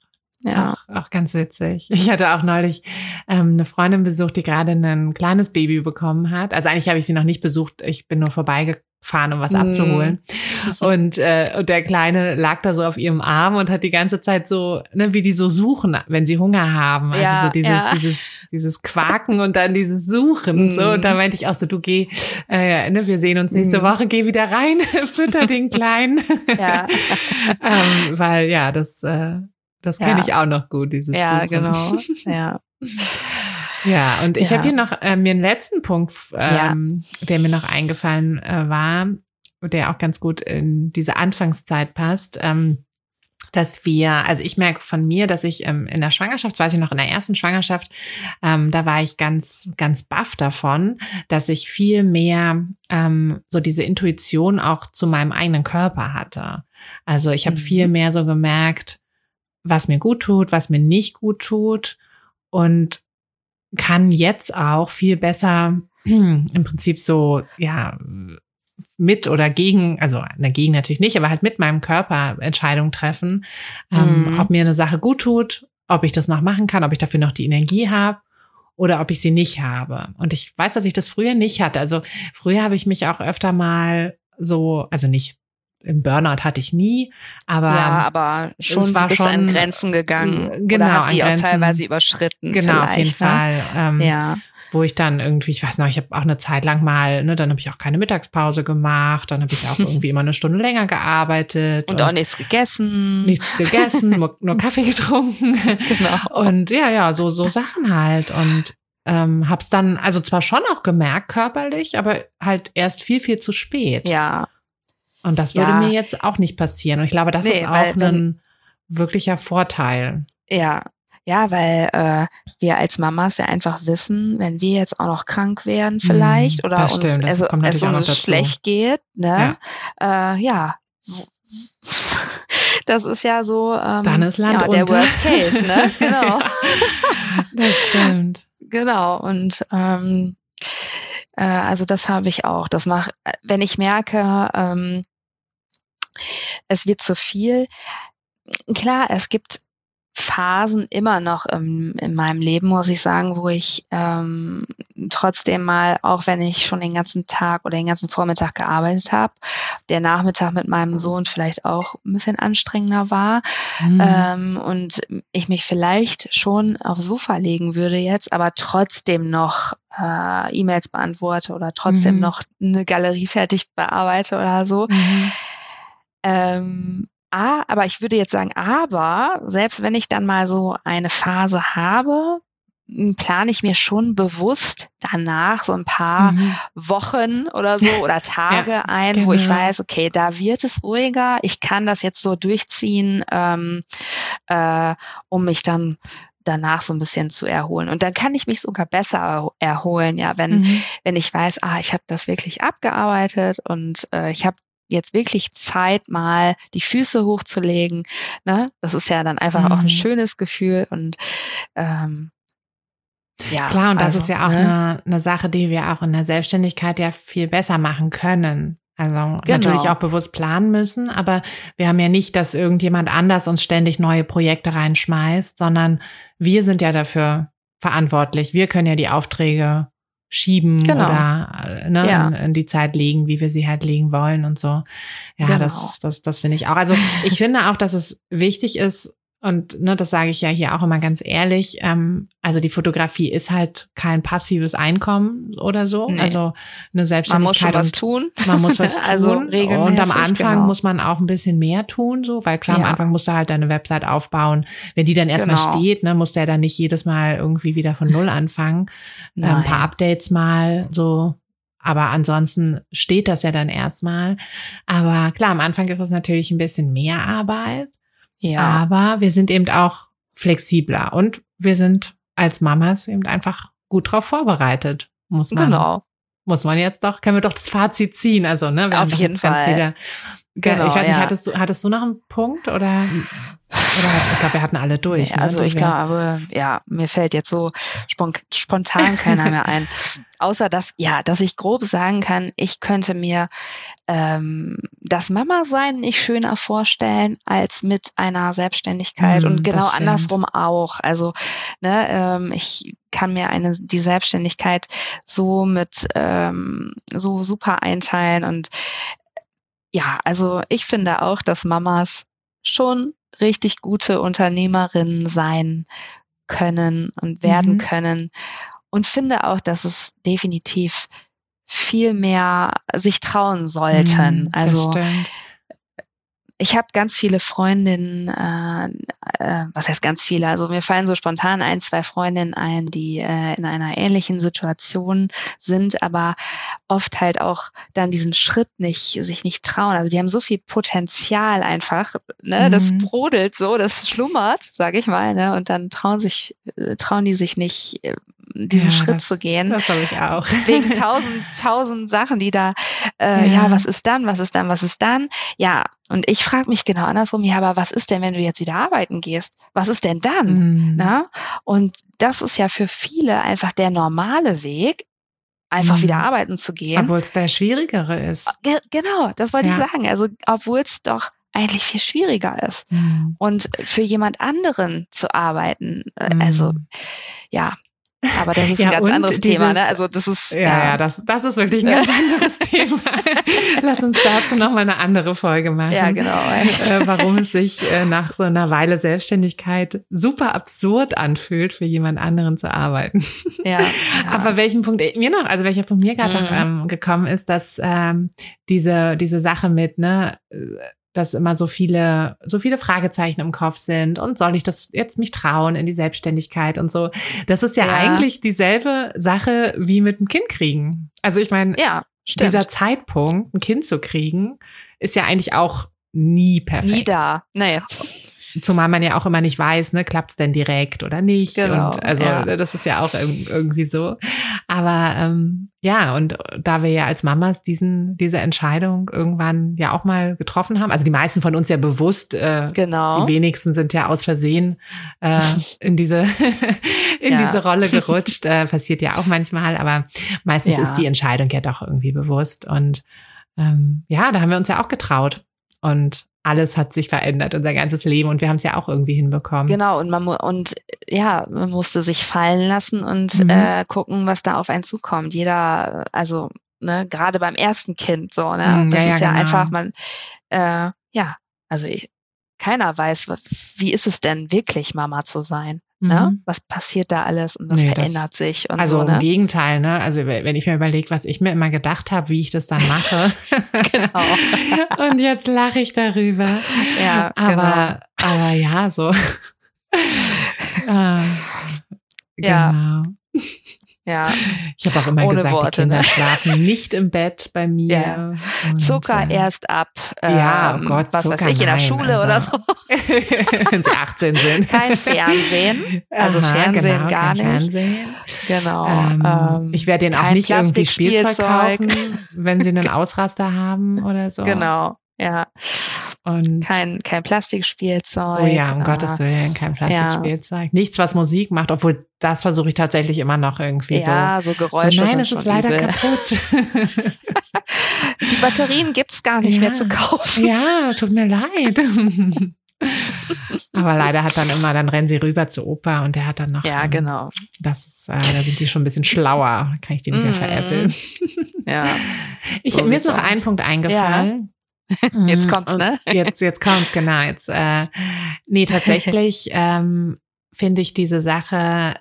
Ja. Auch, auch ganz witzig. Ich hatte auch neulich ähm, eine Freundin besucht, die gerade ein kleines Baby bekommen hat. Also eigentlich habe ich sie noch nicht besucht. Ich bin nur vorbeigefahren, um was mm. abzuholen. [laughs] Und, äh, und der Kleine lag da so auf ihrem Arm und hat die ganze Zeit so, ne, wie die so suchen, wenn sie Hunger haben. Also ja, so dieses, ja. dieses, dieses Quaken und dann dieses Suchen. Mm. So. Und da meinte ich auch so, du geh, äh, ne, wir sehen uns nächste mm. Woche, geh wieder rein, [laughs] fütter den Kleinen. Ja. [laughs] ähm, weil ja, das äh, das kenne ja. ich auch noch gut, dieses Ja, Suchen. genau. [laughs] Ja. Ja, und ich ja. habe hier noch äh, mir einen letzten Punkt, ähm, ja. der mir noch eingefallen äh, war, der auch ganz gut in diese Anfangszeit passt. Ähm, dass wir, also ich merke von mir, dass ich ähm, in der Schwangerschaft, weiß ich noch in der ersten Schwangerschaft, ähm, da war ich ganz, ganz baff davon, dass ich viel mehr ähm, so diese Intuition auch zu meinem eigenen Körper hatte. Also ich habe mhm. viel mehr so gemerkt, was mir gut tut, was mir nicht gut tut und kann jetzt auch viel besser [clears throat] im Prinzip so, ja, mit oder gegen, also dagegen natürlich nicht, aber halt mit meinem Körper Entscheidungen treffen, ähm, mhm. ob mir eine Sache gut tut, ob ich das noch machen kann, ob ich dafür noch die Energie habe oder ob ich sie nicht habe. Und ich weiß, dass ich das früher nicht hatte. Also früher habe ich mich auch öfter mal so, also nicht im Burnout hatte ich nie, aber ja, aber schon es war schon an Grenzen gegangen. Genau, oder hast die Grenzen, auch teilweise überschritten. Genau, auf jeden ne? Fall. Ähm, ja. Wo ich dann irgendwie, ich weiß noch, ich habe auch eine Zeit lang mal, ne, dann habe ich auch keine Mittagspause gemacht, dann habe ich auch irgendwie [laughs] immer eine Stunde länger gearbeitet. Und, und auch nichts gegessen. Nichts gegessen, [laughs] nur, nur Kaffee getrunken. Genau. Und ja, ja, so, so Sachen halt. Und ähm, hab's dann, also zwar schon auch gemerkt körperlich, aber halt erst viel, viel zu spät. Ja. Und das würde ja. mir jetzt auch nicht passieren. Und ich glaube, das nee, ist auch weil, ein wirklicher Vorteil. Ja, ja, weil äh, wir als Mamas ja einfach wissen, wenn wir jetzt auch noch krank werden vielleicht mm, oder uns stimmt, also, es uns schlecht geht, ne? Ja, äh, ja [laughs] das ist ja so ähm, Dann ist Land ja, der Worst Case, ne? [laughs] Genau. das stimmt. Genau. Und ähm, äh, also das habe ich auch. Das mache, wenn ich merke, ähm, es wird zu viel. Klar, es gibt Phasen immer noch im, in meinem Leben, muss ich sagen, wo ich ähm, trotzdem mal, auch wenn ich schon den ganzen Tag oder den ganzen Vormittag gearbeitet habe, der Nachmittag mit meinem Sohn vielleicht auch ein bisschen anstrengender war mhm. ähm, und ich mich vielleicht schon aufs Sofa legen würde jetzt, aber trotzdem noch äh, E-Mails beantworte oder trotzdem mhm. noch eine Galerie fertig bearbeite oder so. Mhm. Ähm, Ah, aber ich würde jetzt sagen, aber selbst wenn ich dann mal so eine Phase habe, hm, plane ich mir schon bewusst danach so ein paar mhm. Wochen oder so [laughs] oder Tage ja, ein, genau. wo ich genau. weiß, okay, da wird es ruhiger. Ich kann das jetzt so durchziehen, ähm, äh, um mich dann danach so ein bisschen zu erholen. Und dann kann ich mich sogar besser erholen, ja, wenn, mhm. wenn ich weiß, ah, ich habe das wirklich abgearbeitet und äh, ich habe jetzt wirklich Zeit, mal die Füße hochzulegen. Ne? Das ist ja dann einfach mhm. auch ein mhm. schönes Gefühl und ähm, ja, Klar, und das also, ist ja auch ne? eine, eine Sache, die wir auch in der Selbstständigkeit ja viel besser machen können. Also genau. natürlich auch bewusst planen müssen, aber wir haben ja nicht, dass irgendjemand anders uns ständig neue Projekte reinschmeißt, sondern wir sind ja dafür verantwortlich. Wir können ja die Aufträge schieben genau. oder äh, ne, ja. in, in, die Zeit legen, wie wir sie halt legen wollen und so. Ja, genau. das, das, das finde ich auch. Also ich finde auch, dass es wichtig ist, und ne, das sage ich ja hier auch immer ganz ehrlich. Ähm, also die Fotografie ist halt kein passives Einkommen oder so. Nee. Also eine Selbstständigkeit. Man muss was tun. Man muss was [laughs] also tun. Regelmäßig, und am Anfang genau. muss man auch ein bisschen mehr tun, so, weil klar, ja. am Anfang musst du halt deine Website aufbauen. Wenn die dann erstmal genau. steht, ne, musst du ja dann nicht jedes Mal irgendwie wieder von Null anfangen. Ähm, ein paar Updates mal, so aber ansonsten steht das ja dann erstmal. Aber klar, am Anfang ist das natürlich ein bisschen mehr Arbeit. Ja. Aber wir sind eben auch flexibler und wir sind als Mamas eben einfach gut drauf vorbereitet, muss man. Genau. Muss man jetzt doch, können wir doch das Fazit ziehen. Also, ne, wir Auf jeden Fall. Viele, genau, ich weiß nicht, hattest du, hattest du noch einen Punkt oder? Oder ich glaube, wir hatten alle [laughs] durch. Nee, ne? Also ich glaube, ja, mir fällt jetzt so spontan keiner mehr ein. [laughs] Außer dass, ja, dass ich grob sagen kann, ich könnte mir ähm, das Mama-Sein nicht schöner vorstellen als mit einer Selbstständigkeit mm, und genau andersrum auch. Also ne, ähm, ich kann mir eine die Selbstständigkeit so mit ähm, so super einteilen und ja, also ich finde auch, dass Mamas schon richtig gute Unternehmerinnen sein können und werden mhm. können. Und finde auch, dass es definitiv viel mehr sich trauen sollten. Mhm, also stimmt ich habe ganz viele Freundinnen, äh, äh, was heißt ganz viele? Also mir fallen so spontan ein, zwei Freundinnen ein, die äh, in einer ähnlichen Situation sind, aber oft halt auch dann diesen Schritt nicht, sich nicht trauen. Also die haben so viel Potenzial einfach, ne? Mhm. Das brodelt so, das schlummert, sage ich mal, ne? Und dann trauen sich, äh, trauen die sich nicht äh, diesen ja, Schritt das, zu gehen. Das habe ich auch. [laughs] Wegen [laughs] tausend, tausend Sachen, die da, äh, ja. ja, was ist dann, was ist dann, was ist dann? Ja, und ich frage mich genau andersrum, ja, aber was ist denn, wenn du jetzt wieder arbeiten gehst? Was ist denn dann? Mhm. Na? Und das ist ja für viele einfach der normale Weg, einfach mhm. wieder arbeiten zu gehen. Obwohl es der schwierigere ist. Ge genau, das wollte ja. ich sagen. Also, obwohl es doch eigentlich viel schwieriger ist. Mhm. Und für jemand anderen zu arbeiten, äh, also mhm. ja, aber das ist ja, ein ganz anderes dieses, Thema, ne? Also das ist ja, ja, ja, das, das ist wirklich ein ganz [laughs] anderes Thema. Lass uns dazu noch mal eine andere Folge machen. Ja, genau. Äh, warum es sich äh, nach so einer Weile Selbstständigkeit super absurd anfühlt, für jemand anderen zu arbeiten. Ja. Aber welchen Punkt mir noch, also welcher Punkt mir gerade mhm. noch ähm, gekommen ist, dass ähm, diese diese Sache mit ne dass immer so viele, so viele Fragezeichen im Kopf sind und soll ich das jetzt mich trauen in die Selbstständigkeit und so. Das ist ja, ja. eigentlich dieselbe Sache wie mit einem Kind kriegen. Also ich meine, ja, dieser Zeitpunkt, ein Kind zu kriegen, ist ja eigentlich auch nie perfekt. Nie da. Naja. Zumal man ja auch immer nicht weiß, ne, klappt es denn direkt oder nicht. Genau, und also ja. das ist ja auch irgendwie so. Aber ähm, ja, und da wir ja als Mamas diesen, diese Entscheidung irgendwann ja auch mal getroffen haben, also die meisten von uns ja bewusst, äh, genau. die wenigsten sind ja aus Versehen äh, [laughs] in diese in ja. diese Rolle [laughs] gerutscht, äh, passiert ja auch manchmal, aber meistens ja. ist die Entscheidung ja doch irgendwie bewusst und ähm, ja, da haben wir uns ja auch getraut und alles hat sich verändert, unser ganzes Leben und wir haben es ja auch irgendwie hinbekommen. Genau und man und ja, man musste sich fallen lassen und mhm. äh, gucken, was da auf einen zukommt. Jeder, also ne, gerade beim ersten Kind so, ne, mhm, das ja, ist ja, genau. einfach man, äh, ja, also ich, keiner weiß, wie ist es denn wirklich Mama zu sein. Ne? Mhm. Was passiert da alles und was nee, verändert das, sich? Also so, ne? im Gegenteil, ne? Also wenn ich mir überlege, was ich mir immer gedacht habe, wie ich das dann mache. [laughs] [laughs] genau. und jetzt lache ich darüber. Ja, aber, genau. aber ja, so. [laughs] ah, genau. Ja. Ja. Ich habe auch immer Ohne gesagt, Worte, die Kinder ne? schlafen nicht im Bett bei mir. Ja. Und, Zucker äh, erst ab. Ähm, ja, oh Gott, was Zucker, weiß ich, in der Schule also, oder so. [laughs] Wenn sie 18 sind. Kein Fernsehen. Also Aha, Fernsehen genau, gar nicht. Fernsehen. Genau. Ähm, ähm, ich werde denen auch nicht irgendwie Spielzeug kaufen, wenn sie einen [laughs] Ausraster haben oder so. Genau. Ja. Und kein, kein Plastikspielzeug. Oh ja, um äh, Gottes Willen, kein Plastikspielzeug. Ja. Nichts, was Musik macht, obwohl das versuche ich tatsächlich immer noch irgendwie ja, so. so Geräusche. So, nein, es ist leider übel. kaputt. [laughs] Die Batterien gibt's gar nicht ja. mehr zu kaufen. Ja, tut mir leid. [laughs] Aber leider hat dann immer, dann rennen sie rüber zu Opa und der hat dann noch. Ja, genau. Das ist, äh, da sind die schon ein bisschen schlauer. Kann ich die nicht mehr mm. veräppeln. Ja. [laughs] Ich, so mir ist noch ein Punkt eingefallen. Jetzt mhm. kommt's, ne? Jetzt, jetzt kommt's, genau. Jetzt, äh, nee, tatsächlich [laughs] ähm, finde ich diese Sache,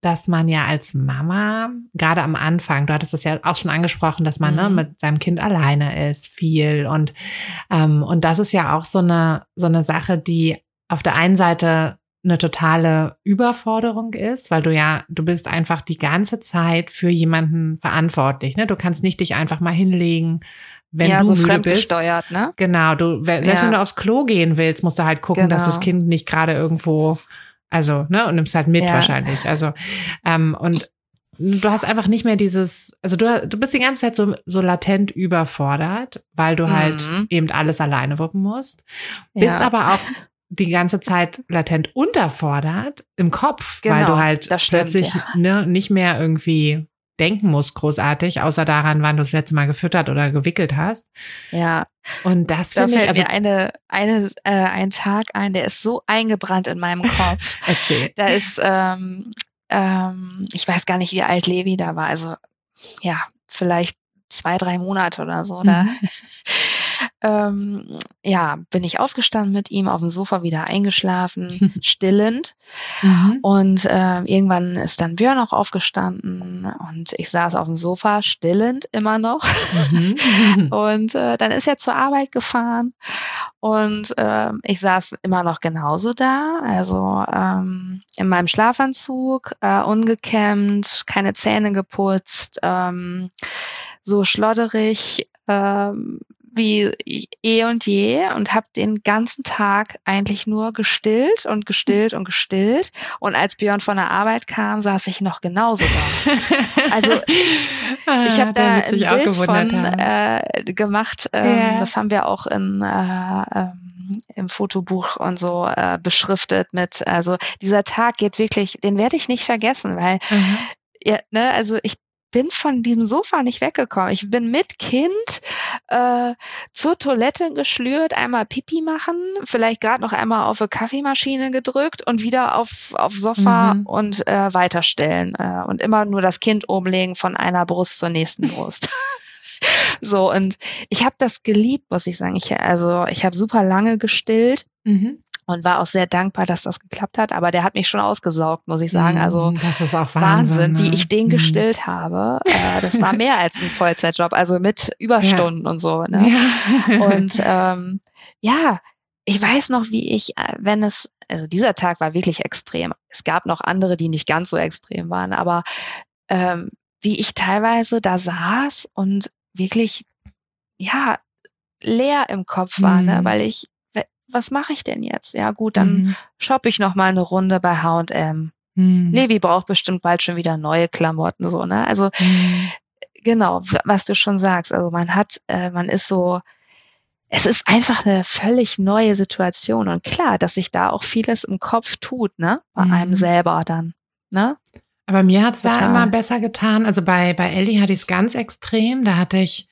dass man ja als Mama, gerade am Anfang, du hattest es ja auch schon angesprochen, dass man ne, mhm. ne, mit seinem Kind alleine ist, viel. Und, ähm, und das ist ja auch so eine, so eine Sache, die auf der einen Seite eine totale Überforderung ist, weil du ja, du bist einfach die ganze Zeit für jemanden verantwortlich. Ne? Du kannst nicht dich einfach mal hinlegen, wenn ja, du so müde bist. ne? Genau, du, selbst ja. wenn du aufs Klo gehen willst, musst du halt gucken, genau. dass das Kind nicht gerade irgendwo, also, ne, und nimmst halt mit ja. wahrscheinlich. Also, ähm, und du hast einfach nicht mehr dieses, also du, du bist die ganze Zeit so, so latent überfordert, weil du halt mhm. eben alles alleine wuppen musst. Bist aber auch [laughs] die ganze Zeit latent unterfordert im Kopf, genau, weil du halt stimmt, plötzlich ne, nicht mehr irgendwie denken musst, großartig, außer daran, wann du das letzte Mal gefüttert oder gewickelt hast. Ja. Und das da finde ich. Also, mir eine, eine, äh, ein Tag ein, der ist so eingebrannt in meinem Kopf. [laughs] Erzähl. Da ist, ähm, ähm, ich weiß gar nicht, wie alt Levi da war. Also, ja, vielleicht zwei, drei Monate oder so. Mhm. [laughs] Ähm, ja, bin ich aufgestanden mit ihm auf dem Sofa wieder eingeschlafen, [laughs] stillend. Mhm. Und äh, irgendwann ist dann Björn auch aufgestanden und ich saß auf dem Sofa stillend immer noch. Mhm. [laughs] [laughs] und äh, dann ist er zur Arbeit gefahren und äh, ich saß immer noch genauso da, also ähm, in meinem Schlafanzug, äh, ungekämmt, keine Zähne geputzt, ähm, so schlodderig, ähm, wie eh und je und habe den ganzen Tag eigentlich nur gestillt und gestillt und gestillt. Und als Björn von der Arbeit kam, saß ich noch genauso da. [laughs] Also ich habe ah, da ein Bild von äh, gemacht. Ähm, yeah. Das haben wir auch in äh, ähm, im Fotobuch und so äh, beschriftet mit, also dieser Tag geht wirklich, den werde ich nicht vergessen, weil mhm. ja, ne, also ich bin von diesem Sofa nicht weggekommen. Ich bin mit Kind äh, zur Toilette geschlürt, einmal Pipi machen, vielleicht gerade noch einmal auf eine Kaffeemaschine gedrückt und wieder auf auf Sofa mhm. und äh, weiterstellen äh, und immer nur das Kind umlegen von einer Brust zur nächsten Brust. [laughs] so und ich habe das geliebt, muss ich sagen. Ich also ich habe super lange gestillt. Mhm und war auch sehr dankbar, dass das geklappt hat. Aber der hat mich schon ausgesaugt, muss ich sagen. Mm, also das ist auch Wahnsinn, Wahnsinn wie ich den mm. gestillt habe. Äh, das war [laughs] mehr als ein Vollzeitjob, also mit Überstunden ja. und so. Ne? Ja. und [laughs] ähm, ja, ich weiß noch, wie ich, äh, wenn es, also dieser Tag war wirklich extrem. Es gab noch andere, die nicht ganz so extrem waren, aber ähm, wie ich teilweise da saß und wirklich, ja, leer im Kopf war, mm. ne? Mhm. weil ich was mache ich denn jetzt? Ja, gut, dann mhm. shoppe ich noch mal eine Runde bei H&M. Mhm. Levi braucht bestimmt bald schon wieder neue Klamotten, so, ne? Also, mhm. genau, was du schon sagst. Also, man hat, äh, man ist so, es ist einfach eine völlig neue Situation und klar, dass sich da auch vieles im Kopf tut, ne? Bei mhm. einem selber dann, ne? Aber mir hat es da immer besser getan. Also bei, bei Ellie hatte ich es ganz extrem. Da hatte ich,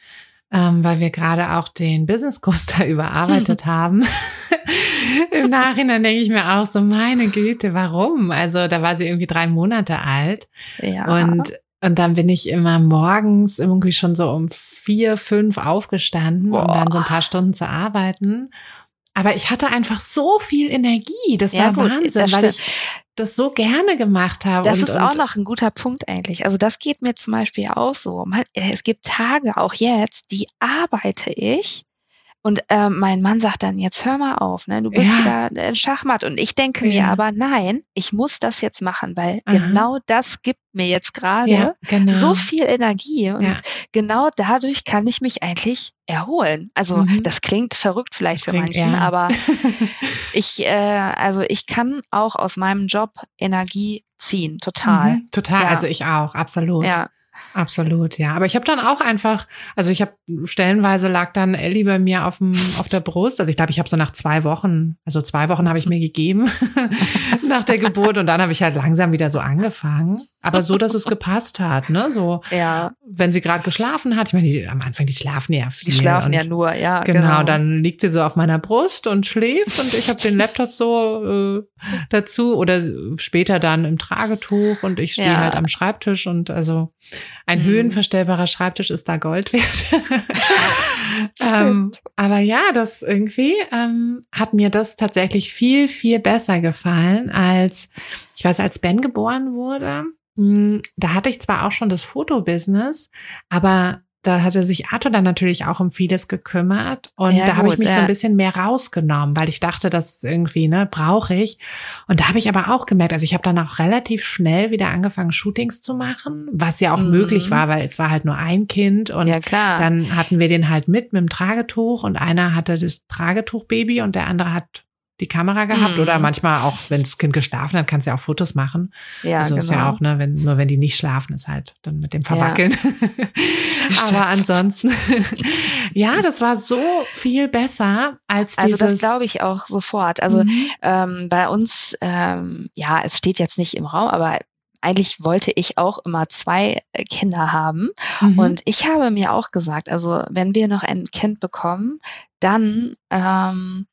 ähm, weil wir gerade auch den Businesskurs [laughs] da überarbeitet haben. [laughs] Im Nachhinein denke ich mir auch so, meine Güte, warum? Also da war sie irgendwie drei Monate alt. Ja. Und und dann bin ich immer morgens irgendwie schon so um vier, fünf aufgestanden, Boah. um dann so ein paar Stunden zu arbeiten. Aber ich hatte einfach so viel Energie. Das ja, war gut, Wahnsinn, das weil ich das so gerne gemacht habe. Das und, ist auch noch ein guter Punkt eigentlich. Also das geht mir zum Beispiel auch so. Es gibt Tage, auch jetzt, die arbeite ich und äh, mein Mann sagt dann, jetzt hör mal auf, ne? du bist ja. wieder Schachmatt. Und ich denke ja. mir aber, nein, ich muss das jetzt machen, weil Aha. genau das gibt mir jetzt gerade ja, genau. so viel Energie. Und genau dadurch kann ich mich eigentlich erholen. Also mhm. das klingt verrückt vielleicht das für klingt, manchen, aber [laughs] ich, äh, also ich kann auch aus meinem Job Energie ziehen, total. Mhm, total, also ich auch, absolut. Ja. Absolut, ja. Aber ich habe dann auch einfach, also ich habe stellenweise lag dann Ellie bei mir auf, dem, auf der Brust. Also ich glaube, ich habe so nach zwei Wochen, also zwei Wochen habe ich mir gegeben [laughs] nach der Geburt und dann habe ich halt langsam wieder so angefangen. Aber so, dass es gepasst hat, ne? So, ja. wenn sie gerade geschlafen hat. Ich meine, die, am Anfang, die schlafen ja viel. Die schlafen ja nur, ja. Genau, genau, dann liegt sie so auf meiner Brust und schläft und ich habe den Laptop so äh, dazu oder später dann im Tragetuch und ich stehe ja. halt am Schreibtisch und also ein mhm. höhenverstellbarer Schreibtisch ist da Gold wert. [laughs] [laughs] ähm, aber ja, das irgendwie ähm, hat mir das tatsächlich viel, viel besser gefallen als, ich weiß, als Ben geboren wurde. Hm, da hatte ich zwar auch schon das Fotobusiness, aber da hatte sich Arthur dann natürlich auch um vieles gekümmert und ja, da habe ich mich ja. so ein bisschen mehr rausgenommen, weil ich dachte, das irgendwie, ne, brauche ich. Und da habe ich aber auch gemerkt, also ich habe dann auch relativ schnell wieder angefangen, Shootings zu machen, was ja auch mhm. möglich war, weil es war halt nur ein Kind und ja, dann hatten wir den halt mit mit dem Tragetuch und einer hatte das Tragetuchbaby und der andere hat die Kamera gehabt mhm. oder manchmal auch, wenn das Kind geschlafen hat, kannst du ja auch Fotos machen. Ja, also genau. ist ja genau. auch, ne, wenn, nur wenn die nicht schlafen, ist halt dann mit dem Verwackeln. Ja. [laughs] Aber ansonsten, [laughs] ja, das war so viel besser als dieses. Also das glaube ich auch sofort. Also mhm. ähm, bei uns, ähm, ja, es steht jetzt nicht im Raum, aber eigentlich wollte ich auch immer zwei äh, Kinder haben. Mhm. Und ich habe mir auch gesagt, also wenn wir noch ein Kind bekommen, dann ähm,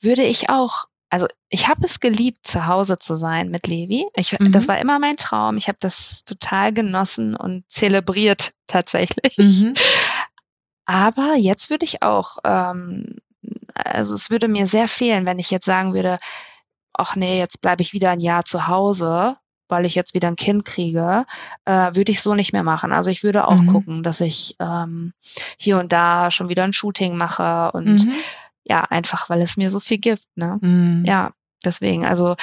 würde ich auch, also ich habe es geliebt, zu Hause zu sein mit Levi. Ich, mhm. Das war immer mein Traum. Ich habe das total genossen und zelebriert tatsächlich. Mhm. [laughs] Aber jetzt würde ich auch, ähm, also es würde mir sehr fehlen, wenn ich jetzt sagen würde, ach nee, jetzt bleibe ich wieder ein Jahr zu Hause, weil ich jetzt wieder ein Kind kriege, äh, würde ich so nicht mehr machen. Also ich würde auch mhm. gucken, dass ich ähm, hier und da schon wieder ein Shooting mache und mhm ja, einfach weil es mir so viel gibt. Ne? Mhm. Ja, deswegen, also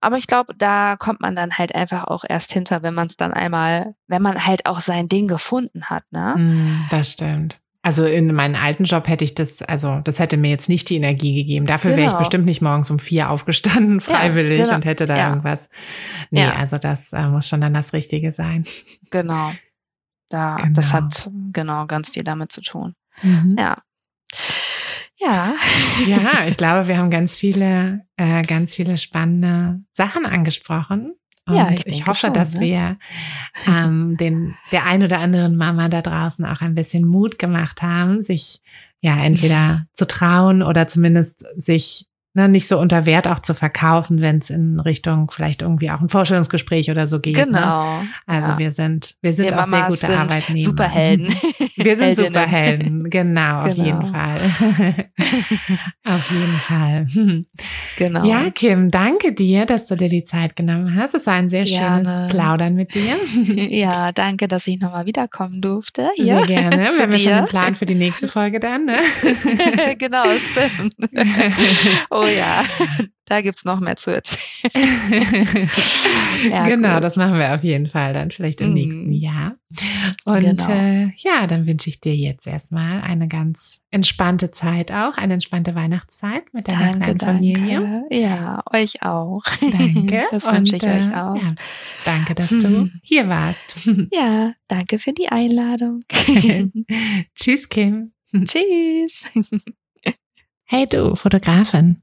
aber ich glaube, da kommt man dann halt einfach auch erst hinter, wenn man es dann einmal, wenn man halt auch sein Ding gefunden hat, ne? Mhm, das stimmt. Also in meinem alten Job hätte ich das, also das hätte mir jetzt nicht die Energie gegeben. Dafür genau. wäre ich genau. bestimmt nicht morgens um vier aufgestanden, [laughs] freiwillig ja, genau. und hätte da ja. irgendwas. Nee, ja. also das äh, muss schon dann das Richtige sein. [laughs] Genau. Da, genau. das hat genau ganz viel damit zu tun. Mhm. Ja. Ja. Ja, ich glaube, wir haben ganz viele, äh, ganz viele spannende Sachen angesprochen. Und ja, ich, ich hoffe, schon, dass ne? wir ähm, den, der ein oder anderen Mama da draußen auch ein bisschen Mut gemacht haben, sich ja entweder zu trauen oder zumindest sich ne, nicht so unter Wert auch zu verkaufen, wenn es in Richtung vielleicht irgendwie auch ein Vorstellungsgespräch oder so geht. Ne? Genau. Ne? Also ja. wir sind, wir sind wir auch Mamas sehr gute Arbeitnehmer. Superhelden. [laughs] Wir sind Superhelden, genau, auf genau. jeden Fall. [laughs] auf jeden Fall. [laughs] Genau. Ja, Kim, danke dir, dass du dir die Zeit genommen hast. Es war ein sehr gerne. schönes Plaudern mit dir. ja, danke, dass ich nochmal wiederkommen durfte. Hier. Sehr gerne. Wir haben ja schon einen Plan für die nächste Folge dann. Ne? genau, stimmt. Oh ja. [laughs] da gibt es noch mehr zu erzählen. [laughs] ja, genau, cool. das machen wir auf jeden Fall dann vielleicht im mm. nächsten Jahr. Und genau. äh, ja, dann wünsche ich dir jetzt erstmal eine ganz entspannte Zeit auch, eine entspannte Weihnachtszeit mit deiner danke, kleinen Familie. Danke. Ja, euch auch. Danke. [laughs] Das wünsche ich äh, euch auch. Ja, danke, dass du hier warst. Ja, danke für die Einladung. Tschüss, Kim. Tschüss. Hey du, Fotografin.